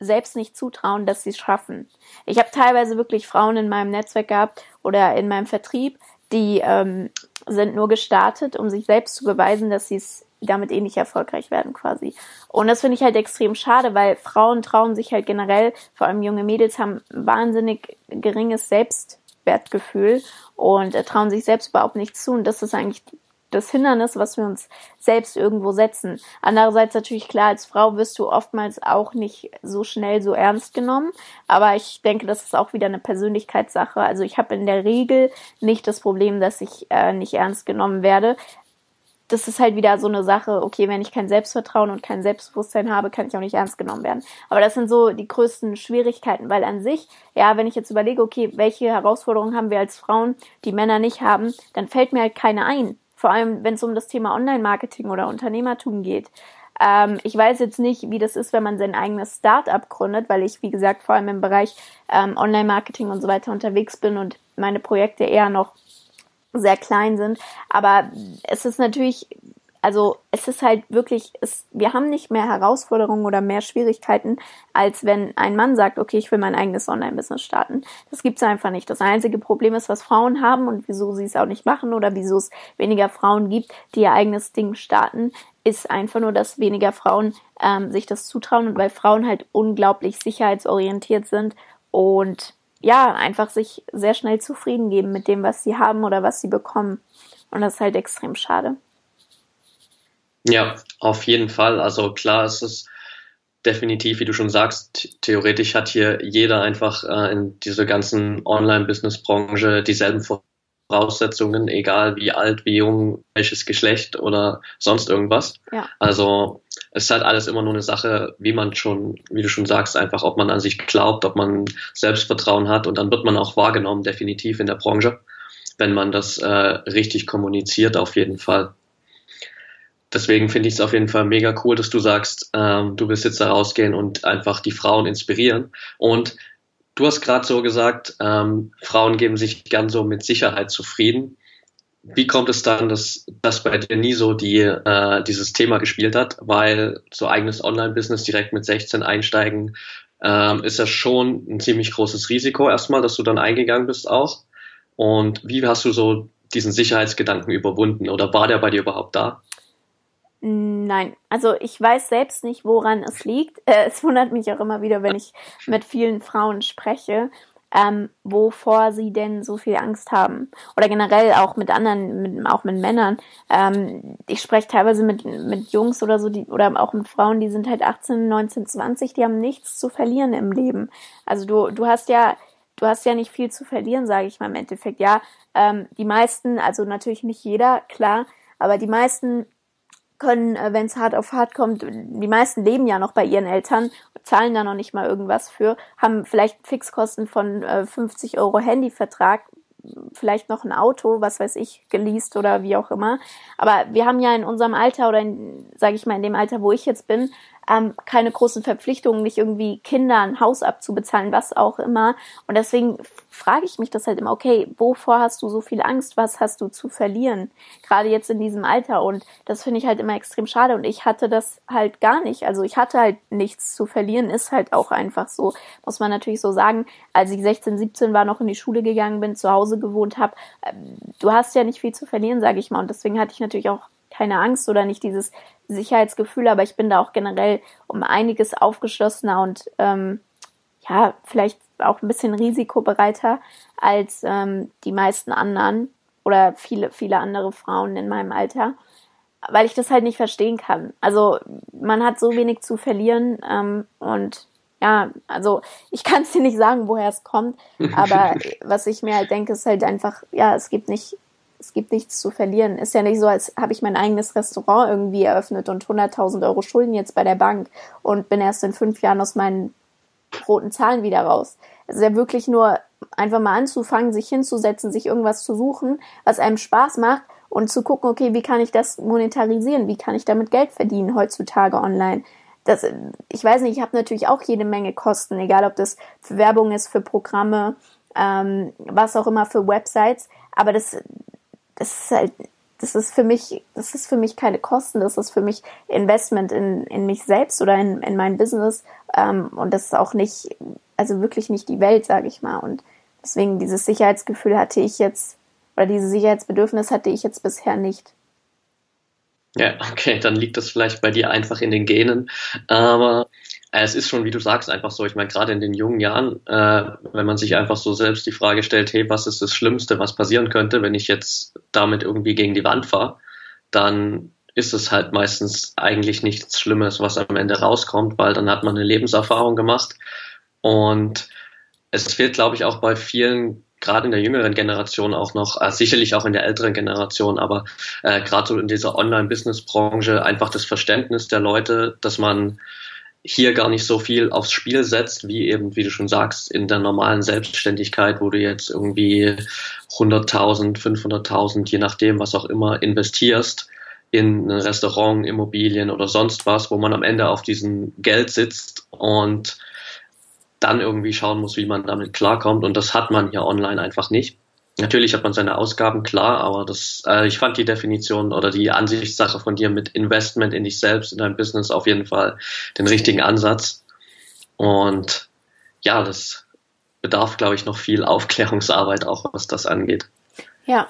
selbst nicht zutrauen, dass sie es schaffen. Ich habe teilweise wirklich Frauen in meinem Netzwerk gehabt oder in meinem Vertrieb, die ähm, sind nur gestartet, um sich selbst zu beweisen, dass sie es damit ähnlich erfolgreich werden quasi. Und das finde ich halt extrem schade, weil Frauen trauen sich halt generell, vor allem junge Mädels haben wahnsinnig geringes Selbstwertgefühl und äh, trauen sich selbst überhaupt nicht zu. Und das ist eigentlich das Hindernis, was wir uns selbst irgendwo setzen. Andererseits natürlich klar, als Frau wirst du oftmals auch nicht so schnell so ernst genommen. Aber ich denke, das ist auch wieder eine Persönlichkeitssache. Also ich habe in der Regel nicht das Problem, dass ich äh, nicht ernst genommen werde. Das ist halt wieder so eine Sache, okay, wenn ich kein Selbstvertrauen und kein Selbstbewusstsein habe, kann ich auch nicht ernst genommen werden. Aber das sind so die größten Schwierigkeiten, weil an sich, ja, wenn ich jetzt überlege, okay, welche Herausforderungen haben wir als Frauen, die Männer nicht haben, dann fällt mir halt keine ein vor allem wenn es um das Thema Online-Marketing oder Unternehmertum geht. Ähm, ich weiß jetzt nicht, wie das ist, wenn man sein eigenes Start-up gründet, weil ich, wie gesagt, vor allem im Bereich ähm, Online-Marketing und so weiter unterwegs bin und meine Projekte eher noch sehr klein sind. Aber es ist natürlich also es ist halt wirklich, es, wir haben nicht mehr Herausforderungen oder mehr Schwierigkeiten, als wenn ein Mann sagt, okay, ich will mein eigenes Online-Business starten. Das gibt's einfach nicht. Das einzige Problem ist, was Frauen haben und wieso sie es auch nicht machen oder wieso es weniger Frauen gibt, die ihr eigenes Ding starten, ist einfach nur, dass weniger Frauen ähm, sich das zutrauen und weil Frauen halt unglaublich sicherheitsorientiert sind und ja, einfach sich sehr schnell zufrieden geben mit dem, was sie haben oder was sie bekommen. Und das ist halt extrem schade. Ja, auf jeden Fall. Also klar ist es definitiv, wie du schon sagst, theoretisch hat hier jeder einfach äh, in dieser ganzen Online-Business-Branche dieselben Voraussetzungen, egal wie alt, wie jung, welches Geschlecht oder sonst irgendwas. Ja. Also es ist halt alles immer nur eine Sache, wie man schon, wie du schon sagst, einfach, ob man an sich glaubt, ob man Selbstvertrauen hat und dann wird man auch wahrgenommen, definitiv in der Branche, wenn man das äh, richtig kommuniziert, auf jeden Fall deswegen finde ich es auf jeden Fall mega cool, dass du sagst, ähm, du willst jetzt da rausgehen und einfach die Frauen inspirieren. Und du hast gerade so gesagt, ähm, Frauen geben sich gern so mit Sicherheit zufrieden. Wie kommt es dann, dass das bei dir nie so die, äh, dieses Thema gespielt hat? Weil so eigenes Online-Business direkt mit 16 einsteigen, ähm, ist ja schon ein ziemlich großes Risiko erstmal, dass du dann eingegangen bist auch. Und wie hast du so diesen Sicherheitsgedanken überwunden oder war der bei dir überhaupt da? Nein, also ich weiß selbst nicht, woran es liegt. Äh, es wundert mich auch immer wieder, wenn ich mit vielen Frauen spreche, ähm, wovor sie denn so viel Angst haben. Oder generell auch mit anderen, mit, auch mit Männern. Ähm, ich spreche teilweise mit, mit Jungs oder so, die, oder auch mit Frauen, die sind halt 18, 19, 20, die haben nichts zu verlieren im Leben. Also du, du hast ja, du hast ja nicht viel zu verlieren, sage ich mal im Endeffekt. Ja, ähm, die meisten, also natürlich nicht jeder, klar, aber die meisten können, äh, wenn es hart auf hart kommt, die meisten leben ja noch bei ihren Eltern, zahlen da noch nicht mal irgendwas für, haben vielleicht Fixkosten von äh, 50 Euro Handyvertrag, vielleicht noch ein Auto, was weiß ich, geleast oder wie auch immer. Aber wir haben ja in unserem Alter oder in, sage ich mal, in dem Alter, wo ich jetzt bin, ähm, keine großen Verpflichtungen, nicht irgendwie Kinder ein Haus abzubezahlen, was auch immer. Und deswegen frage ich mich das halt immer, okay, wovor hast du so viel Angst? Was hast du zu verlieren? Gerade jetzt in diesem Alter. Und das finde ich halt immer extrem schade. Und ich hatte das halt gar nicht. Also ich hatte halt nichts zu verlieren, ist halt auch einfach so, muss man natürlich so sagen. Als ich 16, 17 war, noch in die Schule gegangen bin, zu Hause gewohnt habe, ähm, du hast ja nicht viel zu verlieren, sage ich mal. Und deswegen hatte ich natürlich auch keine Angst oder nicht dieses Sicherheitsgefühl, aber ich bin da auch generell um einiges aufgeschlossener und ähm, ja, vielleicht auch ein bisschen risikobereiter als ähm, die meisten anderen oder viele, viele andere Frauen in meinem Alter, weil ich das halt nicht verstehen kann. Also man hat so wenig zu verlieren ähm, und ja, also ich kann es dir nicht sagen, woher es kommt, aber was ich mir halt denke, ist halt einfach, ja, es gibt nicht es gibt nichts zu verlieren. Ist ja nicht so, als habe ich mein eigenes Restaurant irgendwie eröffnet und 100.000 Euro Schulden jetzt bei der Bank und bin erst in fünf Jahren aus meinen roten Zahlen wieder raus. Es ist ja wirklich nur einfach mal anzufangen, sich hinzusetzen, sich irgendwas zu suchen, was einem Spaß macht und zu gucken, okay, wie kann ich das monetarisieren? Wie kann ich damit Geld verdienen heutzutage online? Das, ich weiß nicht, ich habe natürlich auch jede Menge Kosten, egal ob das für Werbung ist, für Programme, ähm, was auch immer für Websites. Aber das, das ist halt, das ist für mich, das ist für mich keine Kosten, das ist für mich Investment in, in mich selbst oder in, in mein Business. Ähm, und das ist auch nicht, also wirklich nicht die Welt, sage ich mal. Und deswegen dieses Sicherheitsgefühl hatte ich jetzt, oder dieses Sicherheitsbedürfnis hatte ich jetzt bisher nicht. Ja, okay, dann liegt das vielleicht bei dir einfach in den Genen. Aber es ist schon, wie du sagst, einfach so. Ich meine, gerade in den jungen Jahren, äh, wenn man sich einfach so selbst die Frage stellt, hey, was ist das Schlimmste, was passieren könnte, wenn ich jetzt damit irgendwie gegen die Wand fahre, dann ist es halt meistens eigentlich nichts Schlimmes, was am Ende rauskommt, weil dann hat man eine Lebenserfahrung gemacht. Und es fehlt, glaube ich, auch bei vielen gerade in der jüngeren Generation auch noch, äh, sicherlich auch in der älteren Generation, aber äh, gerade so in dieser Online-Business-Branche einfach das Verständnis der Leute, dass man hier gar nicht so viel aufs Spiel setzt, wie eben, wie du schon sagst, in der normalen Selbstständigkeit, wo du jetzt irgendwie 100.000, 500.000, je nachdem, was auch immer, investierst in ein Restaurant, Immobilien oder sonst was, wo man am Ende auf diesem Geld sitzt und dann irgendwie schauen muss, wie man damit klarkommt. Und das hat man hier online einfach nicht. Natürlich hat man seine Ausgaben klar, aber das, äh, ich fand die Definition oder die Ansichtssache von dir mit Investment in dich selbst, in dein Business auf jeden Fall den richtigen Ansatz. Und ja, das bedarf, glaube ich, noch viel Aufklärungsarbeit auch, was das angeht. Ja.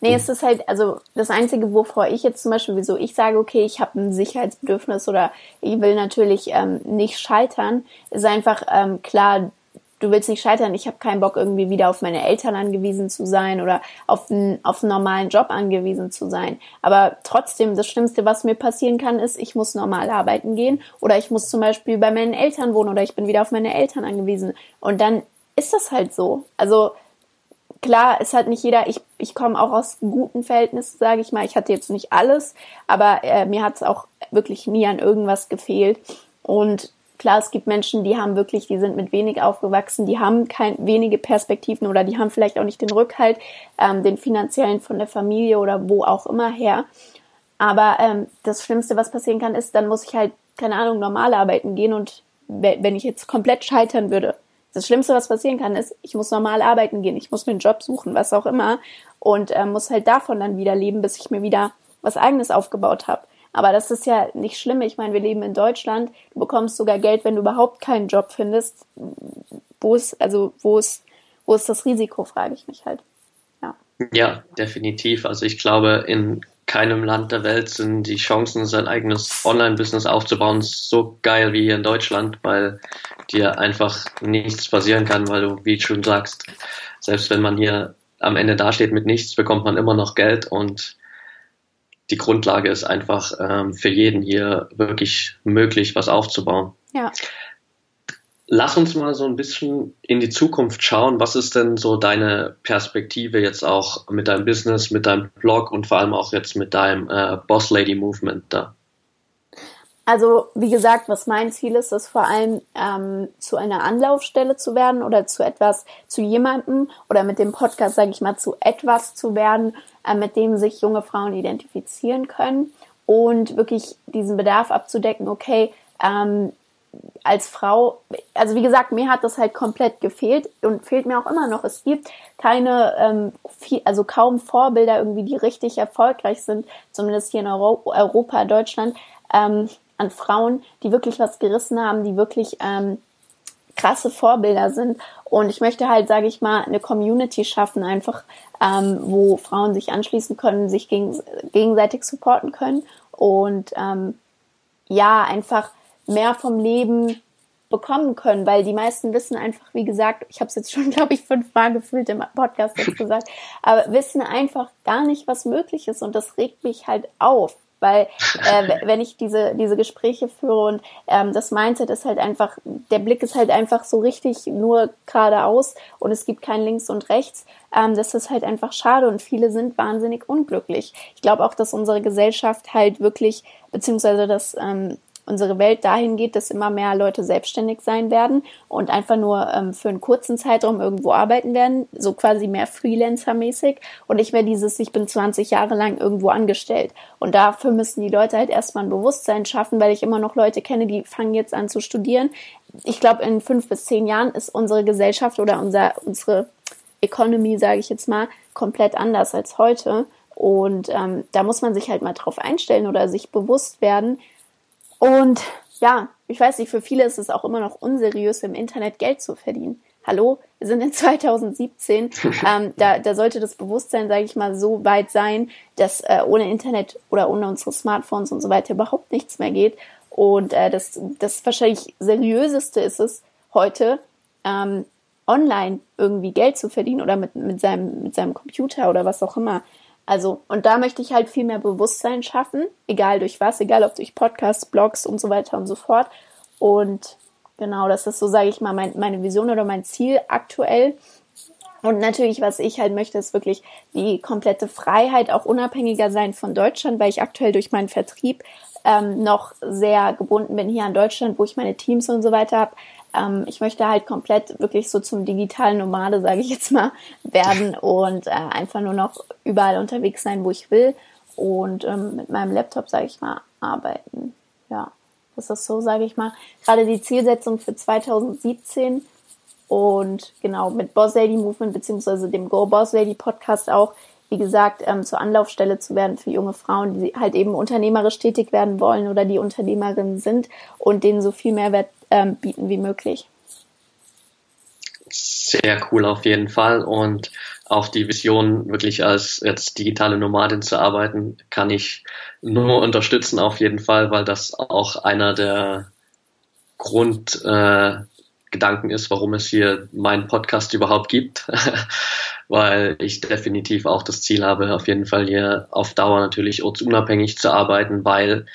Nee, es ist halt, also das Einzige, wovor ich jetzt zum Beispiel, wieso ich sage, okay, ich habe ein Sicherheitsbedürfnis oder ich will natürlich ähm, nicht scheitern, ist einfach ähm, klar, du willst nicht scheitern, ich habe keinen Bock irgendwie wieder auf meine Eltern angewiesen zu sein oder auf einen, auf einen normalen Job angewiesen zu sein. Aber trotzdem, das Schlimmste, was mir passieren kann, ist, ich muss normal arbeiten gehen oder ich muss zum Beispiel bei meinen Eltern wohnen oder ich bin wieder auf meine Eltern angewiesen. Und dann ist das halt so. Also klar, es hat nicht jeder, ich, ich komme auch aus guten Verhältnissen, sage ich mal. Ich hatte jetzt nicht alles, aber äh, mir hat es auch wirklich nie an irgendwas gefehlt. Und Klar, es gibt Menschen, die haben wirklich, die sind mit wenig aufgewachsen, die haben kein, wenige Perspektiven oder die haben vielleicht auch nicht den Rückhalt, ähm, den finanziellen von der Familie oder wo auch immer her. Aber ähm, das Schlimmste, was passieren kann, ist, dann muss ich halt, keine Ahnung, normal arbeiten gehen und wenn ich jetzt komplett scheitern würde, das Schlimmste, was passieren kann, ist, ich muss normal arbeiten gehen, ich muss mir einen Job suchen, was auch immer, und äh, muss halt davon dann wieder leben, bis ich mir wieder was eigenes aufgebaut habe. Aber das ist ja nicht schlimm. Ich meine, wir leben in Deutschland. Du bekommst sogar Geld, wenn du überhaupt keinen Job findest. Wo ist, also, wo ist, wo ist das Risiko, frage ich mich halt. Ja. Ja, definitiv. Also ich glaube, in keinem Land der Welt sind die Chancen, sein eigenes Online-Business aufzubauen, so geil wie hier in Deutschland, weil dir einfach nichts passieren kann, weil du, wie du schon sagst, selbst wenn man hier am Ende dasteht mit nichts, bekommt man immer noch Geld und die Grundlage ist einfach ähm, für jeden hier wirklich möglich, was aufzubauen. Ja. Lass uns mal so ein bisschen in die Zukunft schauen. Was ist denn so deine Perspektive jetzt auch mit deinem Business, mit deinem Blog und vor allem auch jetzt mit deinem äh, Boss Lady Movement da? Also wie gesagt, was mein Ziel ist, ist vor allem ähm, zu einer Anlaufstelle zu werden oder zu etwas, zu jemandem oder mit dem Podcast, sage ich mal, zu etwas zu werden, äh, mit dem sich junge Frauen identifizieren können und wirklich diesen Bedarf abzudecken, okay, ähm, als Frau, also wie gesagt, mir hat das halt komplett gefehlt und fehlt mir auch immer noch. Es gibt keine, ähm, viel, also kaum Vorbilder irgendwie, die richtig erfolgreich sind, zumindest hier in Euro Europa, Deutschland, ähm, an Frauen, die wirklich was gerissen haben, die wirklich ähm, krasse Vorbilder sind. Und ich möchte halt, sage ich mal, eine Community schaffen, einfach, ähm, wo Frauen sich anschließen können, sich geg gegenseitig supporten können und ähm, ja, einfach mehr vom Leben bekommen können, weil die meisten wissen einfach, wie gesagt, ich habe es jetzt schon, glaube ich, fünfmal gefühlt im Podcast jetzt gesagt, aber wissen einfach gar nicht, was möglich ist und das regt mich halt auf. Weil äh, wenn ich diese, diese Gespräche führe und ähm, das Mindset ist halt einfach, der Blick ist halt einfach so richtig nur geradeaus und es gibt kein Links und Rechts, ähm, das ist halt einfach schade und viele sind wahnsinnig unglücklich. Ich glaube auch, dass unsere Gesellschaft halt wirklich, beziehungsweise das ähm, unsere Welt dahin geht, dass immer mehr Leute selbstständig sein werden und einfach nur ähm, für einen kurzen Zeitraum irgendwo arbeiten werden, so quasi mehr Freelancer-mäßig und nicht mehr dieses, ich bin 20 Jahre lang irgendwo angestellt. Und dafür müssen die Leute halt erstmal ein Bewusstsein schaffen, weil ich immer noch Leute kenne, die fangen jetzt an zu studieren. Ich glaube, in fünf bis zehn Jahren ist unsere Gesellschaft oder unser, unsere Economy, sage ich jetzt mal, komplett anders als heute. Und ähm, da muss man sich halt mal drauf einstellen oder sich bewusst werden, und ja, ich weiß nicht, für viele ist es auch immer noch unseriös, im Internet Geld zu verdienen. Hallo, wir sind in 2017. ähm, da, da sollte das Bewusstsein, sage ich mal, so weit sein, dass äh, ohne Internet oder ohne unsere Smartphones und so weiter überhaupt nichts mehr geht. Und äh, das, das wahrscheinlich seriöseste ist es heute, ähm, online irgendwie Geld zu verdienen oder mit, mit, seinem, mit seinem Computer oder was auch immer. Also, und da möchte ich halt viel mehr Bewusstsein schaffen, egal durch was, egal ob durch Podcasts, Blogs und so weiter und so fort. Und genau, das ist so, sage ich mal, mein, meine Vision oder mein Ziel aktuell. Und natürlich, was ich halt möchte, ist wirklich die komplette Freiheit, auch unabhängiger sein von Deutschland, weil ich aktuell durch meinen Vertrieb ähm, noch sehr gebunden bin hier in Deutschland, wo ich meine Teams und so weiter habe. Ähm, ich möchte halt komplett wirklich so zum digitalen Nomade, sage ich jetzt mal, werden und äh, einfach nur noch überall unterwegs sein, wo ich will und ähm, mit meinem Laptop, sage ich mal, arbeiten. Ja, das ist so, sage ich mal, gerade die Zielsetzung für 2017 und genau mit Boss Lady Movement beziehungsweise dem Go Boss Lady Podcast auch wie gesagt, ähm, zur Anlaufstelle zu werden für junge Frauen, die halt eben unternehmerisch tätig werden wollen oder die Unternehmerinnen sind und denen so viel Mehrwert ähm, bieten wie möglich. Sehr cool auf jeden Fall und auch die Vision, wirklich als jetzt digitale Nomadin zu arbeiten, kann ich nur unterstützen auf jeden Fall, weil das auch einer der Grundgedanken äh, ist, warum es hier meinen Podcast überhaupt gibt. weil ich definitiv auch das Ziel habe, auf jeden Fall hier auf Dauer natürlich ortsunabhängig zu arbeiten, weil,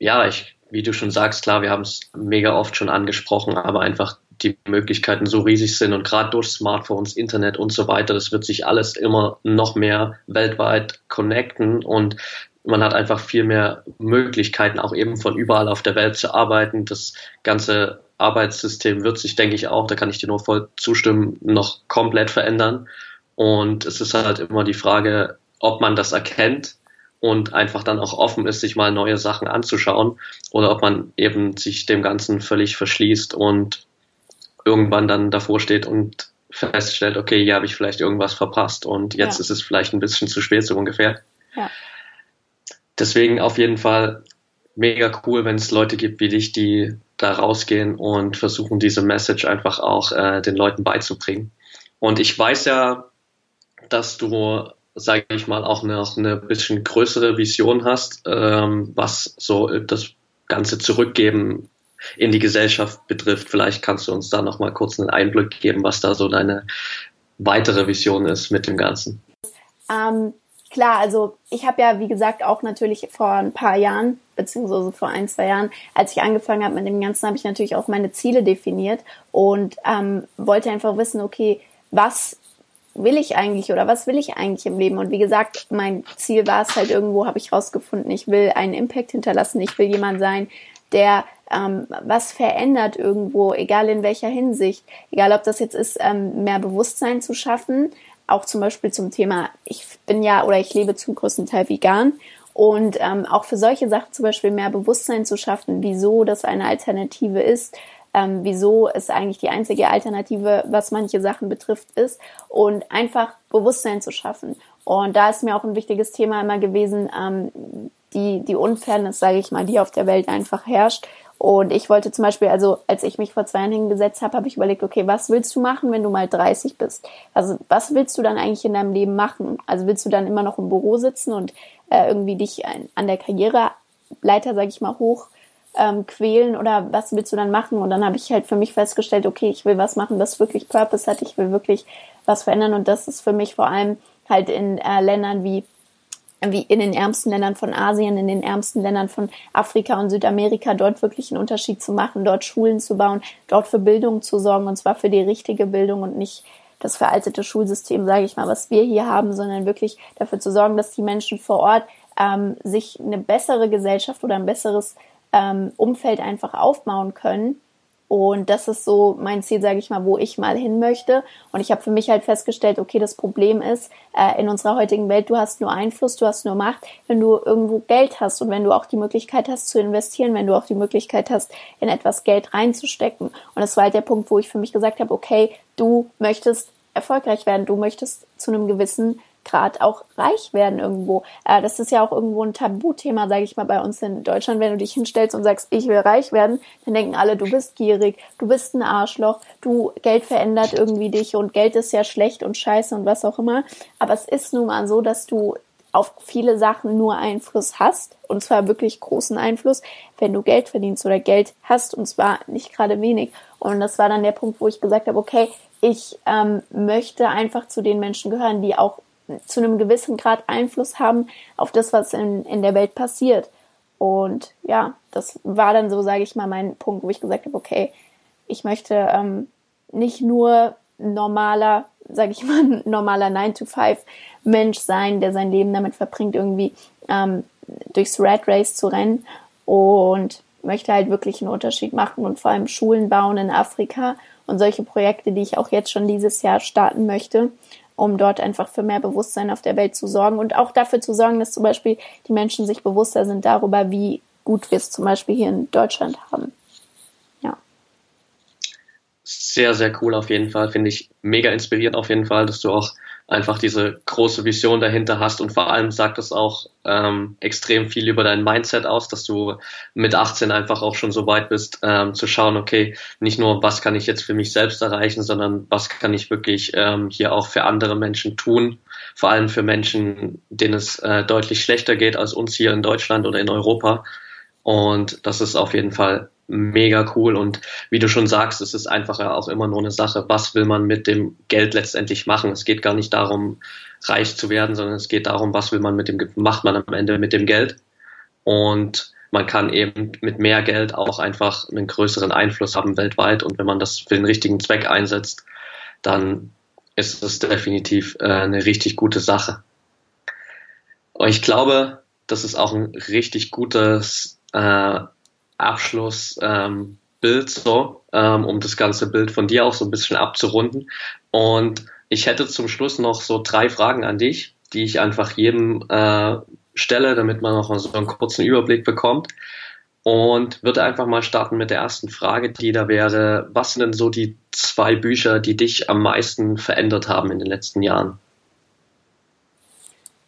ja, ich, wie du schon sagst, klar, wir haben es mega oft schon angesprochen, aber einfach die Möglichkeiten so riesig sind und gerade durch Smartphones, Internet und so weiter, das wird sich alles immer noch mehr weltweit connecten und man hat einfach viel mehr Möglichkeiten, auch eben von überall auf der Welt zu arbeiten. Das ganze Arbeitssystem wird sich, denke ich auch, da kann ich dir nur voll zustimmen, noch komplett verändern. Und es ist halt immer die Frage, ob man das erkennt und einfach dann auch offen ist, sich mal neue Sachen anzuschauen oder ob man eben sich dem Ganzen völlig verschließt und irgendwann dann davor steht und feststellt, okay, hier habe ich vielleicht irgendwas verpasst und jetzt ja. ist es vielleicht ein bisschen zu spät so ungefähr. Ja. Deswegen auf jeden Fall mega cool, wenn es Leute gibt wie dich, die da rausgehen und versuchen, diese Message einfach auch äh, den Leuten beizubringen. Und ich weiß ja, dass du, sage ich mal, auch noch eine bisschen größere Vision hast, ähm, was so das ganze Zurückgeben in die Gesellschaft betrifft. Vielleicht kannst du uns da noch mal kurz einen Einblick geben, was da so deine weitere Vision ist mit dem Ganzen. Ähm, klar, also ich habe ja, wie gesagt, auch natürlich vor ein paar Jahren, beziehungsweise vor ein, zwei Jahren, als ich angefangen habe mit dem Ganzen, habe ich natürlich auch meine Ziele definiert und ähm, wollte einfach wissen, okay, was will ich eigentlich oder was will ich eigentlich im Leben? Und wie gesagt, mein Ziel war es halt irgendwo, habe ich rausgefunden, ich will einen Impact hinterlassen, ich will jemand sein, der ähm, was verändert irgendwo, egal in welcher Hinsicht, egal ob das jetzt ist, ähm, mehr Bewusstsein zu schaffen, auch zum Beispiel zum Thema, ich bin ja oder ich lebe zum größten Teil vegan. Und ähm, auch für solche Sachen zum Beispiel mehr Bewusstsein zu schaffen, wieso das eine Alternative ist, ähm, wieso es eigentlich die einzige Alternative, was manche Sachen betrifft, ist. Und einfach Bewusstsein zu schaffen. Und da ist mir auch ein wichtiges Thema immer gewesen, ähm, die, die Unfairness, sage ich mal, die auf der Welt einfach herrscht und ich wollte zum Beispiel, also als ich mich vor zwei Jahren hingesetzt habe, habe ich überlegt, okay, was willst du machen, wenn du mal 30 bist? Also was willst du dann eigentlich in deinem Leben machen? Also willst du dann immer noch im Büro sitzen und äh, irgendwie dich an der Karriereleiter, sage ich mal, hoch ähm, quälen oder was willst du dann machen? Und dann habe ich halt für mich festgestellt, okay, ich will was machen, das wirklich Purpose hat, ich will wirklich was verändern und das ist für mich vor allem halt in äh, Ländern wie wie in den ärmsten Ländern von Asien, in den ärmsten Ländern von Afrika und Südamerika, dort wirklich einen Unterschied zu machen, dort Schulen zu bauen, dort für Bildung zu sorgen und zwar für die richtige Bildung und nicht das veraltete Schulsystem, sage ich mal, was wir hier haben, sondern wirklich dafür zu sorgen, dass die Menschen vor Ort ähm, sich eine bessere Gesellschaft oder ein besseres ähm, Umfeld einfach aufbauen können und das ist so mein Ziel, sage ich mal, wo ich mal hin möchte. Und ich habe für mich halt festgestellt, okay, das Problem ist, äh, in unserer heutigen Welt, du hast nur Einfluss, du hast nur Macht, wenn du irgendwo Geld hast und wenn du auch die Möglichkeit hast zu investieren, wenn du auch die Möglichkeit hast, in etwas Geld reinzustecken. Und das war halt der Punkt, wo ich für mich gesagt habe, okay, du möchtest erfolgreich werden, du möchtest zu einem gewissen Grad auch reich werden irgendwo. Äh, das ist ja auch irgendwo ein Tabuthema, sage ich mal, bei uns in Deutschland. Wenn du dich hinstellst und sagst, ich will reich werden, dann denken alle, du bist gierig, du bist ein Arschloch, du Geld verändert irgendwie dich und Geld ist ja schlecht und scheiße und was auch immer. Aber es ist nun mal so, dass du auf viele Sachen nur Einfluss hast, und zwar wirklich großen Einfluss, wenn du Geld verdienst oder Geld hast, und zwar nicht gerade wenig. Und das war dann der Punkt, wo ich gesagt habe, okay, ich ähm, möchte einfach zu den Menschen gehören, die auch zu einem gewissen Grad Einfluss haben auf das, was in, in der Welt passiert. Und ja, das war dann so, sage ich mal, mein Punkt, wo ich gesagt habe, okay, ich möchte ähm, nicht nur normaler, sage ich mal, normaler 9-to-5 Mensch sein, der sein Leben damit verbringt, irgendwie ähm, durchs Red Race zu rennen und möchte halt wirklich einen Unterschied machen und vor allem Schulen bauen in Afrika und solche Projekte, die ich auch jetzt schon dieses Jahr starten möchte, um dort einfach für mehr Bewusstsein auf der Welt zu sorgen und auch dafür zu sorgen, dass zum Beispiel die Menschen sich bewusster sind darüber, wie gut wir es zum Beispiel hier in Deutschland haben. Ja. Sehr, sehr cool auf jeden Fall. Finde ich mega inspirierend auf jeden Fall, dass du auch einfach diese große Vision dahinter hast und vor allem sagt es auch ähm, extrem viel über dein Mindset aus, dass du mit 18 einfach auch schon so weit bist, ähm, zu schauen, okay, nicht nur, was kann ich jetzt für mich selbst erreichen, sondern was kann ich wirklich ähm, hier auch für andere Menschen tun, vor allem für Menschen, denen es äh, deutlich schlechter geht als uns hier in Deutschland oder in Europa. Und das ist auf jeden Fall mega cool. Und wie du schon sagst, es ist einfach auch immer nur eine Sache, was will man mit dem Geld letztendlich machen. Es geht gar nicht darum, reich zu werden, sondern es geht darum, was will man mit dem, macht man am Ende mit dem Geld. Und man kann eben mit mehr Geld auch einfach einen größeren Einfluss haben weltweit. Und wenn man das für den richtigen Zweck einsetzt, dann ist es definitiv äh, eine richtig gute Sache. Und ich glaube, das ist auch ein richtig gutes äh, Abschlussbild ähm, so, ähm, um das ganze Bild von dir auch so ein bisschen abzurunden. Und ich hätte zum Schluss noch so drei Fragen an dich, die ich einfach jedem äh, stelle, damit man noch so einen kurzen Überblick bekommt. Und würde einfach mal starten mit der ersten Frage, die da wäre, was sind denn so die zwei Bücher, die dich am meisten verändert haben in den letzten Jahren?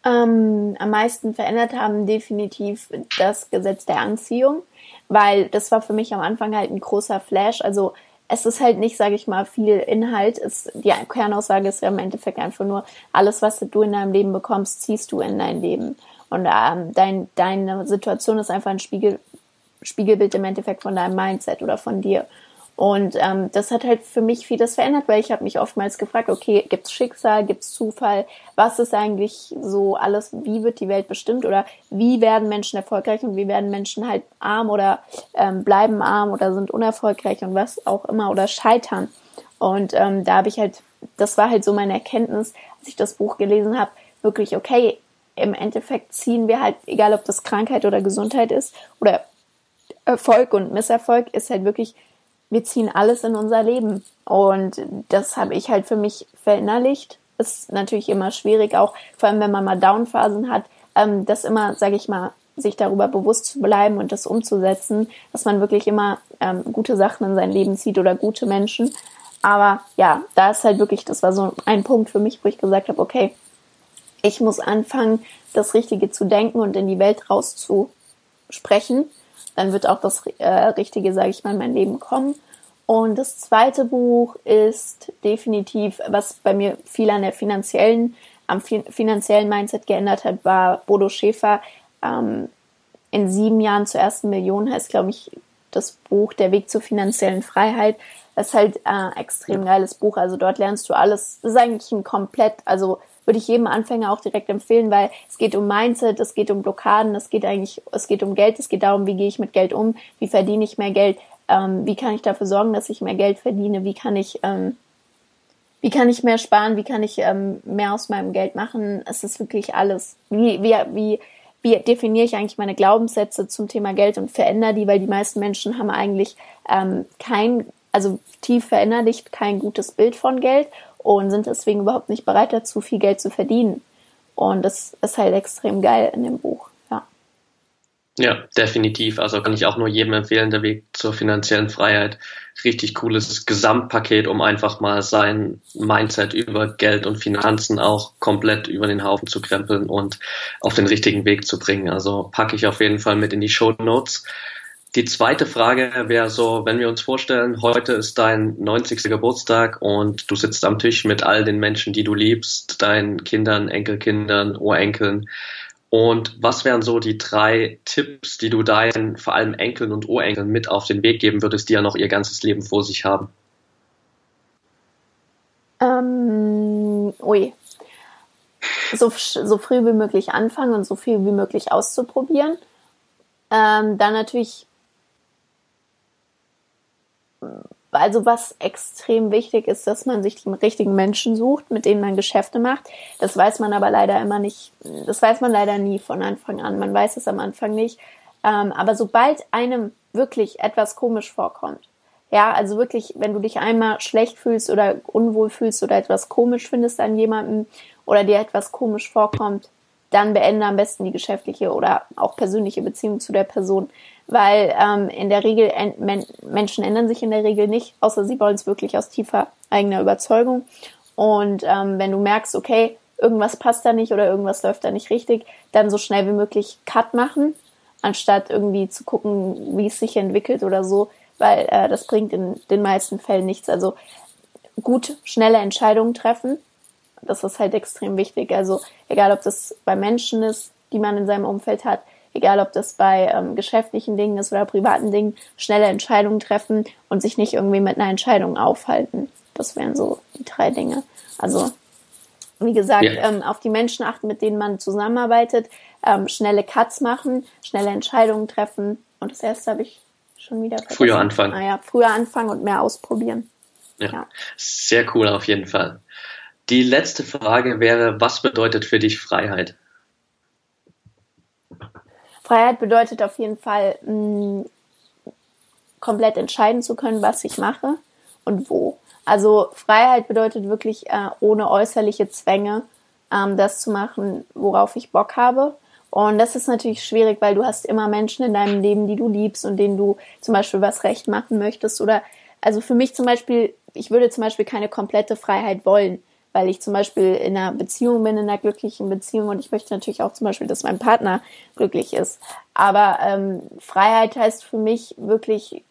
Ähm, am meisten verändert haben definitiv das Gesetz der Anziehung weil das war für mich am Anfang halt ein großer Flash. Also es ist halt nicht, sage ich mal, viel Inhalt. Es, die Kernaussage ist ja im Endeffekt einfach nur, alles, was du in deinem Leben bekommst, ziehst du in dein Leben. Und ähm, dein, deine Situation ist einfach ein Spiegel, Spiegelbild im Endeffekt von deinem Mindset oder von dir. Und ähm, das hat halt für mich vieles verändert, weil ich habe mich oftmals gefragt, okay, gibt's Schicksal, gibt's Zufall, was ist eigentlich so alles, wie wird die Welt bestimmt oder wie werden Menschen erfolgreich und wie werden Menschen halt arm oder ähm, bleiben arm oder sind unerfolgreich und was auch immer oder scheitern. Und ähm, da habe ich halt, das war halt so meine Erkenntnis, als ich das Buch gelesen habe, wirklich, okay, im Endeffekt ziehen wir halt, egal ob das Krankheit oder Gesundheit ist oder Erfolg und Misserfolg, ist halt wirklich wir ziehen alles in unser Leben. Und das habe ich halt für mich verinnerlicht. Ist natürlich immer schwierig, auch vor allem wenn man mal Downphasen hat, ähm, das immer, sage ich mal, sich darüber bewusst zu bleiben und das umzusetzen, dass man wirklich immer ähm, gute Sachen in sein Leben zieht oder gute Menschen. Aber ja, da ist halt wirklich, das war so ein Punkt für mich, wo ich gesagt habe, okay, ich muss anfangen, das Richtige zu denken und in die Welt rauszusprechen dann wird auch das äh, Richtige, sage ich mal, in mein Leben kommen. Und das zweite Buch ist definitiv, was bei mir viel an der finanziellen, am finanziellen Mindset geändert hat, war Bodo Schäfer. Ähm, in sieben Jahren zur ersten Million heißt, glaube ich, das Buch Der Weg zur finanziellen Freiheit. Das ist halt äh, extrem geiles Buch. Also dort lernst du alles. Das ist eigentlich ein komplett, also würde ich jedem Anfänger auch direkt empfehlen, weil es geht um Mindset, es geht um Blockaden, es geht eigentlich, es geht um Geld, es geht darum, wie gehe ich mit Geld um, wie verdiene ich mehr Geld, ähm, wie kann ich dafür sorgen, dass ich mehr Geld verdiene, wie kann ich, ähm, wie kann ich mehr sparen, wie kann ich ähm, mehr aus meinem Geld machen. Es ist wirklich alles. Wie, wie, wie, wie definiere ich eigentlich meine Glaubenssätze zum Thema Geld und verändere die, weil die meisten Menschen haben eigentlich ähm, kein, also tief verinnerlicht kein gutes Bild von Geld und sind deswegen überhaupt nicht bereit dazu, viel Geld zu verdienen. Und das ist halt extrem geil in dem Buch. Ja. Ja, definitiv. Also kann ich auch nur jedem empfehlen, der Weg zur finanziellen Freiheit. Richtig cooles Gesamtpaket, um einfach mal sein Mindset über Geld und Finanzen auch komplett über den Haufen zu krempeln und auf den richtigen Weg zu bringen. Also packe ich auf jeden Fall mit in die Show Notes. Die zweite Frage wäre so, wenn wir uns vorstellen, heute ist dein 90. Geburtstag und du sitzt am Tisch mit all den Menschen, die du liebst, deinen Kindern, Enkelkindern, Urenkeln. Und was wären so die drei Tipps, die du deinen vor allem Enkeln und Urenkeln mit auf den Weg geben würdest, die ja noch ihr ganzes Leben vor sich haben? Ähm, ui. So, so früh wie möglich anfangen und so viel wie möglich auszuprobieren. Ähm, dann natürlich also was extrem wichtig ist, dass man sich die richtigen Menschen sucht, mit denen man Geschäfte macht. Das weiß man aber leider immer nicht, das weiß man leider nie von Anfang an. Man weiß es am Anfang nicht. Ähm, aber sobald einem wirklich etwas komisch vorkommt, ja, also wirklich, wenn du dich einmal schlecht fühlst oder unwohl fühlst oder etwas komisch findest an jemandem oder dir etwas komisch vorkommt, dann beende am besten die geschäftliche oder auch persönliche Beziehung zu der Person, weil ähm, in der Regel Men Menschen ändern sich in der Regel nicht, außer sie wollen es wirklich aus tiefer eigener Überzeugung. Und ähm, wenn du merkst, okay, irgendwas passt da nicht oder irgendwas läuft da nicht richtig, dann so schnell wie möglich Cut machen, anstatt irgendwie zu gucken, wie es sich entwickelt oder so, weil äh, das bringt in den meisten Fällen nichts. Also gut, schnelle Entscheidungen treffen, das ist halt extrem wichtig. Also egal, ob das bei Menschen ist, die man in seinem Umfeld hat, egal ob das bei ähm, geschäftlichen Dingen ist oder privaten Dingen, schnelle Entscheidungen treffen und sich nicht irgendwie mit einer Entscheidung aufhalten. Das wären so die drei Dinge. Also wie gesagt, ja. ähm, auf die Menschen achten, mit denen man zusammenarbeitet, ähm, schnelle Cuts machen, schnelle Entscheidungen treffen. Und das erste habe ich schon wieder vergessen. Früher anfangen. Ah, ja, früher anfangen und mehr ausprobieren. Ja. ja. Sehr cool auf jeden Fall. Die letzte Frage wäre, was bedeutet für dich Freiheit? Freiheit bedeutet auf jeden Fall, mh, mm, komplett entscheiden zu können, was ich mache und wo. Also Freiheit bedeutet wirklich äh, ohne äußerliche Zwänge ähm, das zu machen, worauf ich Bock habe. Und das ist natürlich schwierig, weil du hast immer Menschen in deinem Leben, die du liebst und denen du zum Beispiel was recht machen möchtest. Oder also für mich zum Beispiel, ich würde zum Beispiel keine komplette Freiheit wollen weil ich zum Beispiel in einer Beziehung bin, in einer glücklichen Beziehung und ich möchte natürlich auch zum Beispiel, dass mein Partner glücklich ist. Aber ähm, Freiheit heißt für mich wirklich,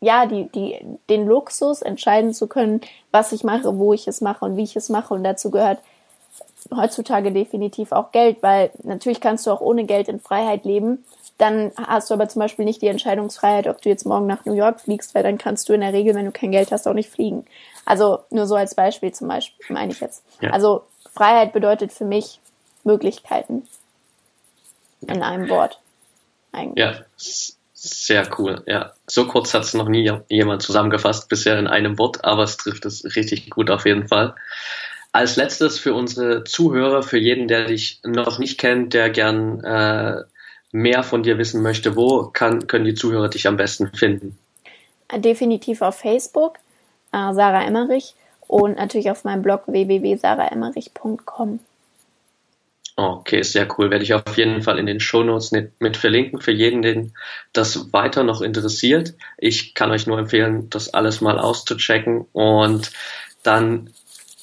ja, die, die, den Luxus entscheiden zu können, was ich mache, wo ich es mache und wie ich es mache. Und dazu gehört heutzutage definitiv auch Geld, weil natürlich kannst du auch ohne Geld in Freiheit leben. Dann hast du aber zum Beispiel nicht die Entscheidungsfreiheit, ob du jetzt morgen nach New York fliegst, weil dann kannst du in der Regel, wenn du kein Geld hast, auch nicht fliegen. Also nur so als Beispiel zum Beispiel, meine ich jetzt. Ja. Also Freiheit bedeutet für mich Möglichkeiten. In einem Wort. Eigentlich. Ja, sehr cool. Ja, so kurz hat es noch nie jemand zusammengefasst bisher in einem Wort, aber es trifft es richtig gut auf jeden Fall. Als letztes für unsere Zuhörer, für jeden, der dich noch nicht kennt, der gern äh, mehr von dir wissen möchte, wo kann, können die Zuhörer dich am besten finden? Definitiv auf Facebook äh, Sarah Emmerich und natürlich auf meinem Blog www.saraemmerich.com. Okay, sehr cool. Werde ich auf jeden Fall in den Shownotes mit verlinken für jeden, den das weiter noch interessiert. Ich kann euch nur empfehlen, das alles mal auszuchecken und dann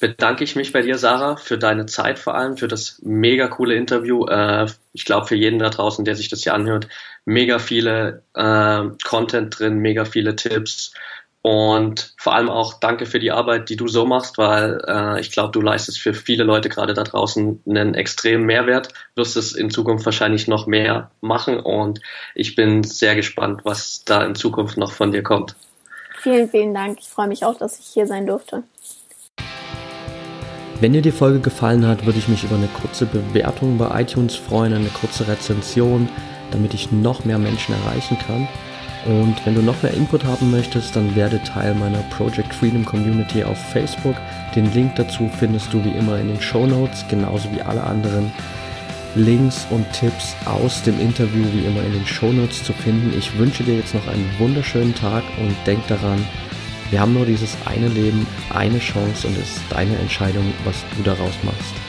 bedanke ich mich bei dir, Sarah, für deine Zeit vor allem, für das mega coole Interview. Äh, ich glaube, für jeden da draußen, der sich das hier anhört, mega viele äh, Content drin, mega viele Tipps und vor allem auch danke für die Arbeit, die du so machst, weil äh, ich glaube, du leistest für viele Leute gerade da draußen einen extremen Mehrwert, wirst es in Zukunft wahrscheinlich noch mehr machen und ich bin sehr gespannt, was da in Zukunft noch von dir kommt. Vielen, vielen Dank. Ich freue mich auch, dass ich hier sein durfte. Wenn dir die Folge gefallen hat, würde ich mich über eine kurze Bewertung bei iTunes freuen, eine kurze Rezension, damit ich noch mehr Menschen erreichen kann. Und wenn du noch mehr Input haben möchtest, dann werde Teil meiner Project Freedom Community auf Facebook. Den Link dazu findest du wie immer in den Show Notes, genauso wie alle anderen Links und Tipps aus dem Interview wie immer in den Show Notes zu finden. Ich wünsche dir jetzt noch einen wunderschönen Tag und denk daran, wir haben nur dieses eine Leben, eine Chance und es ist deine Entscheidung, was du daraus machst.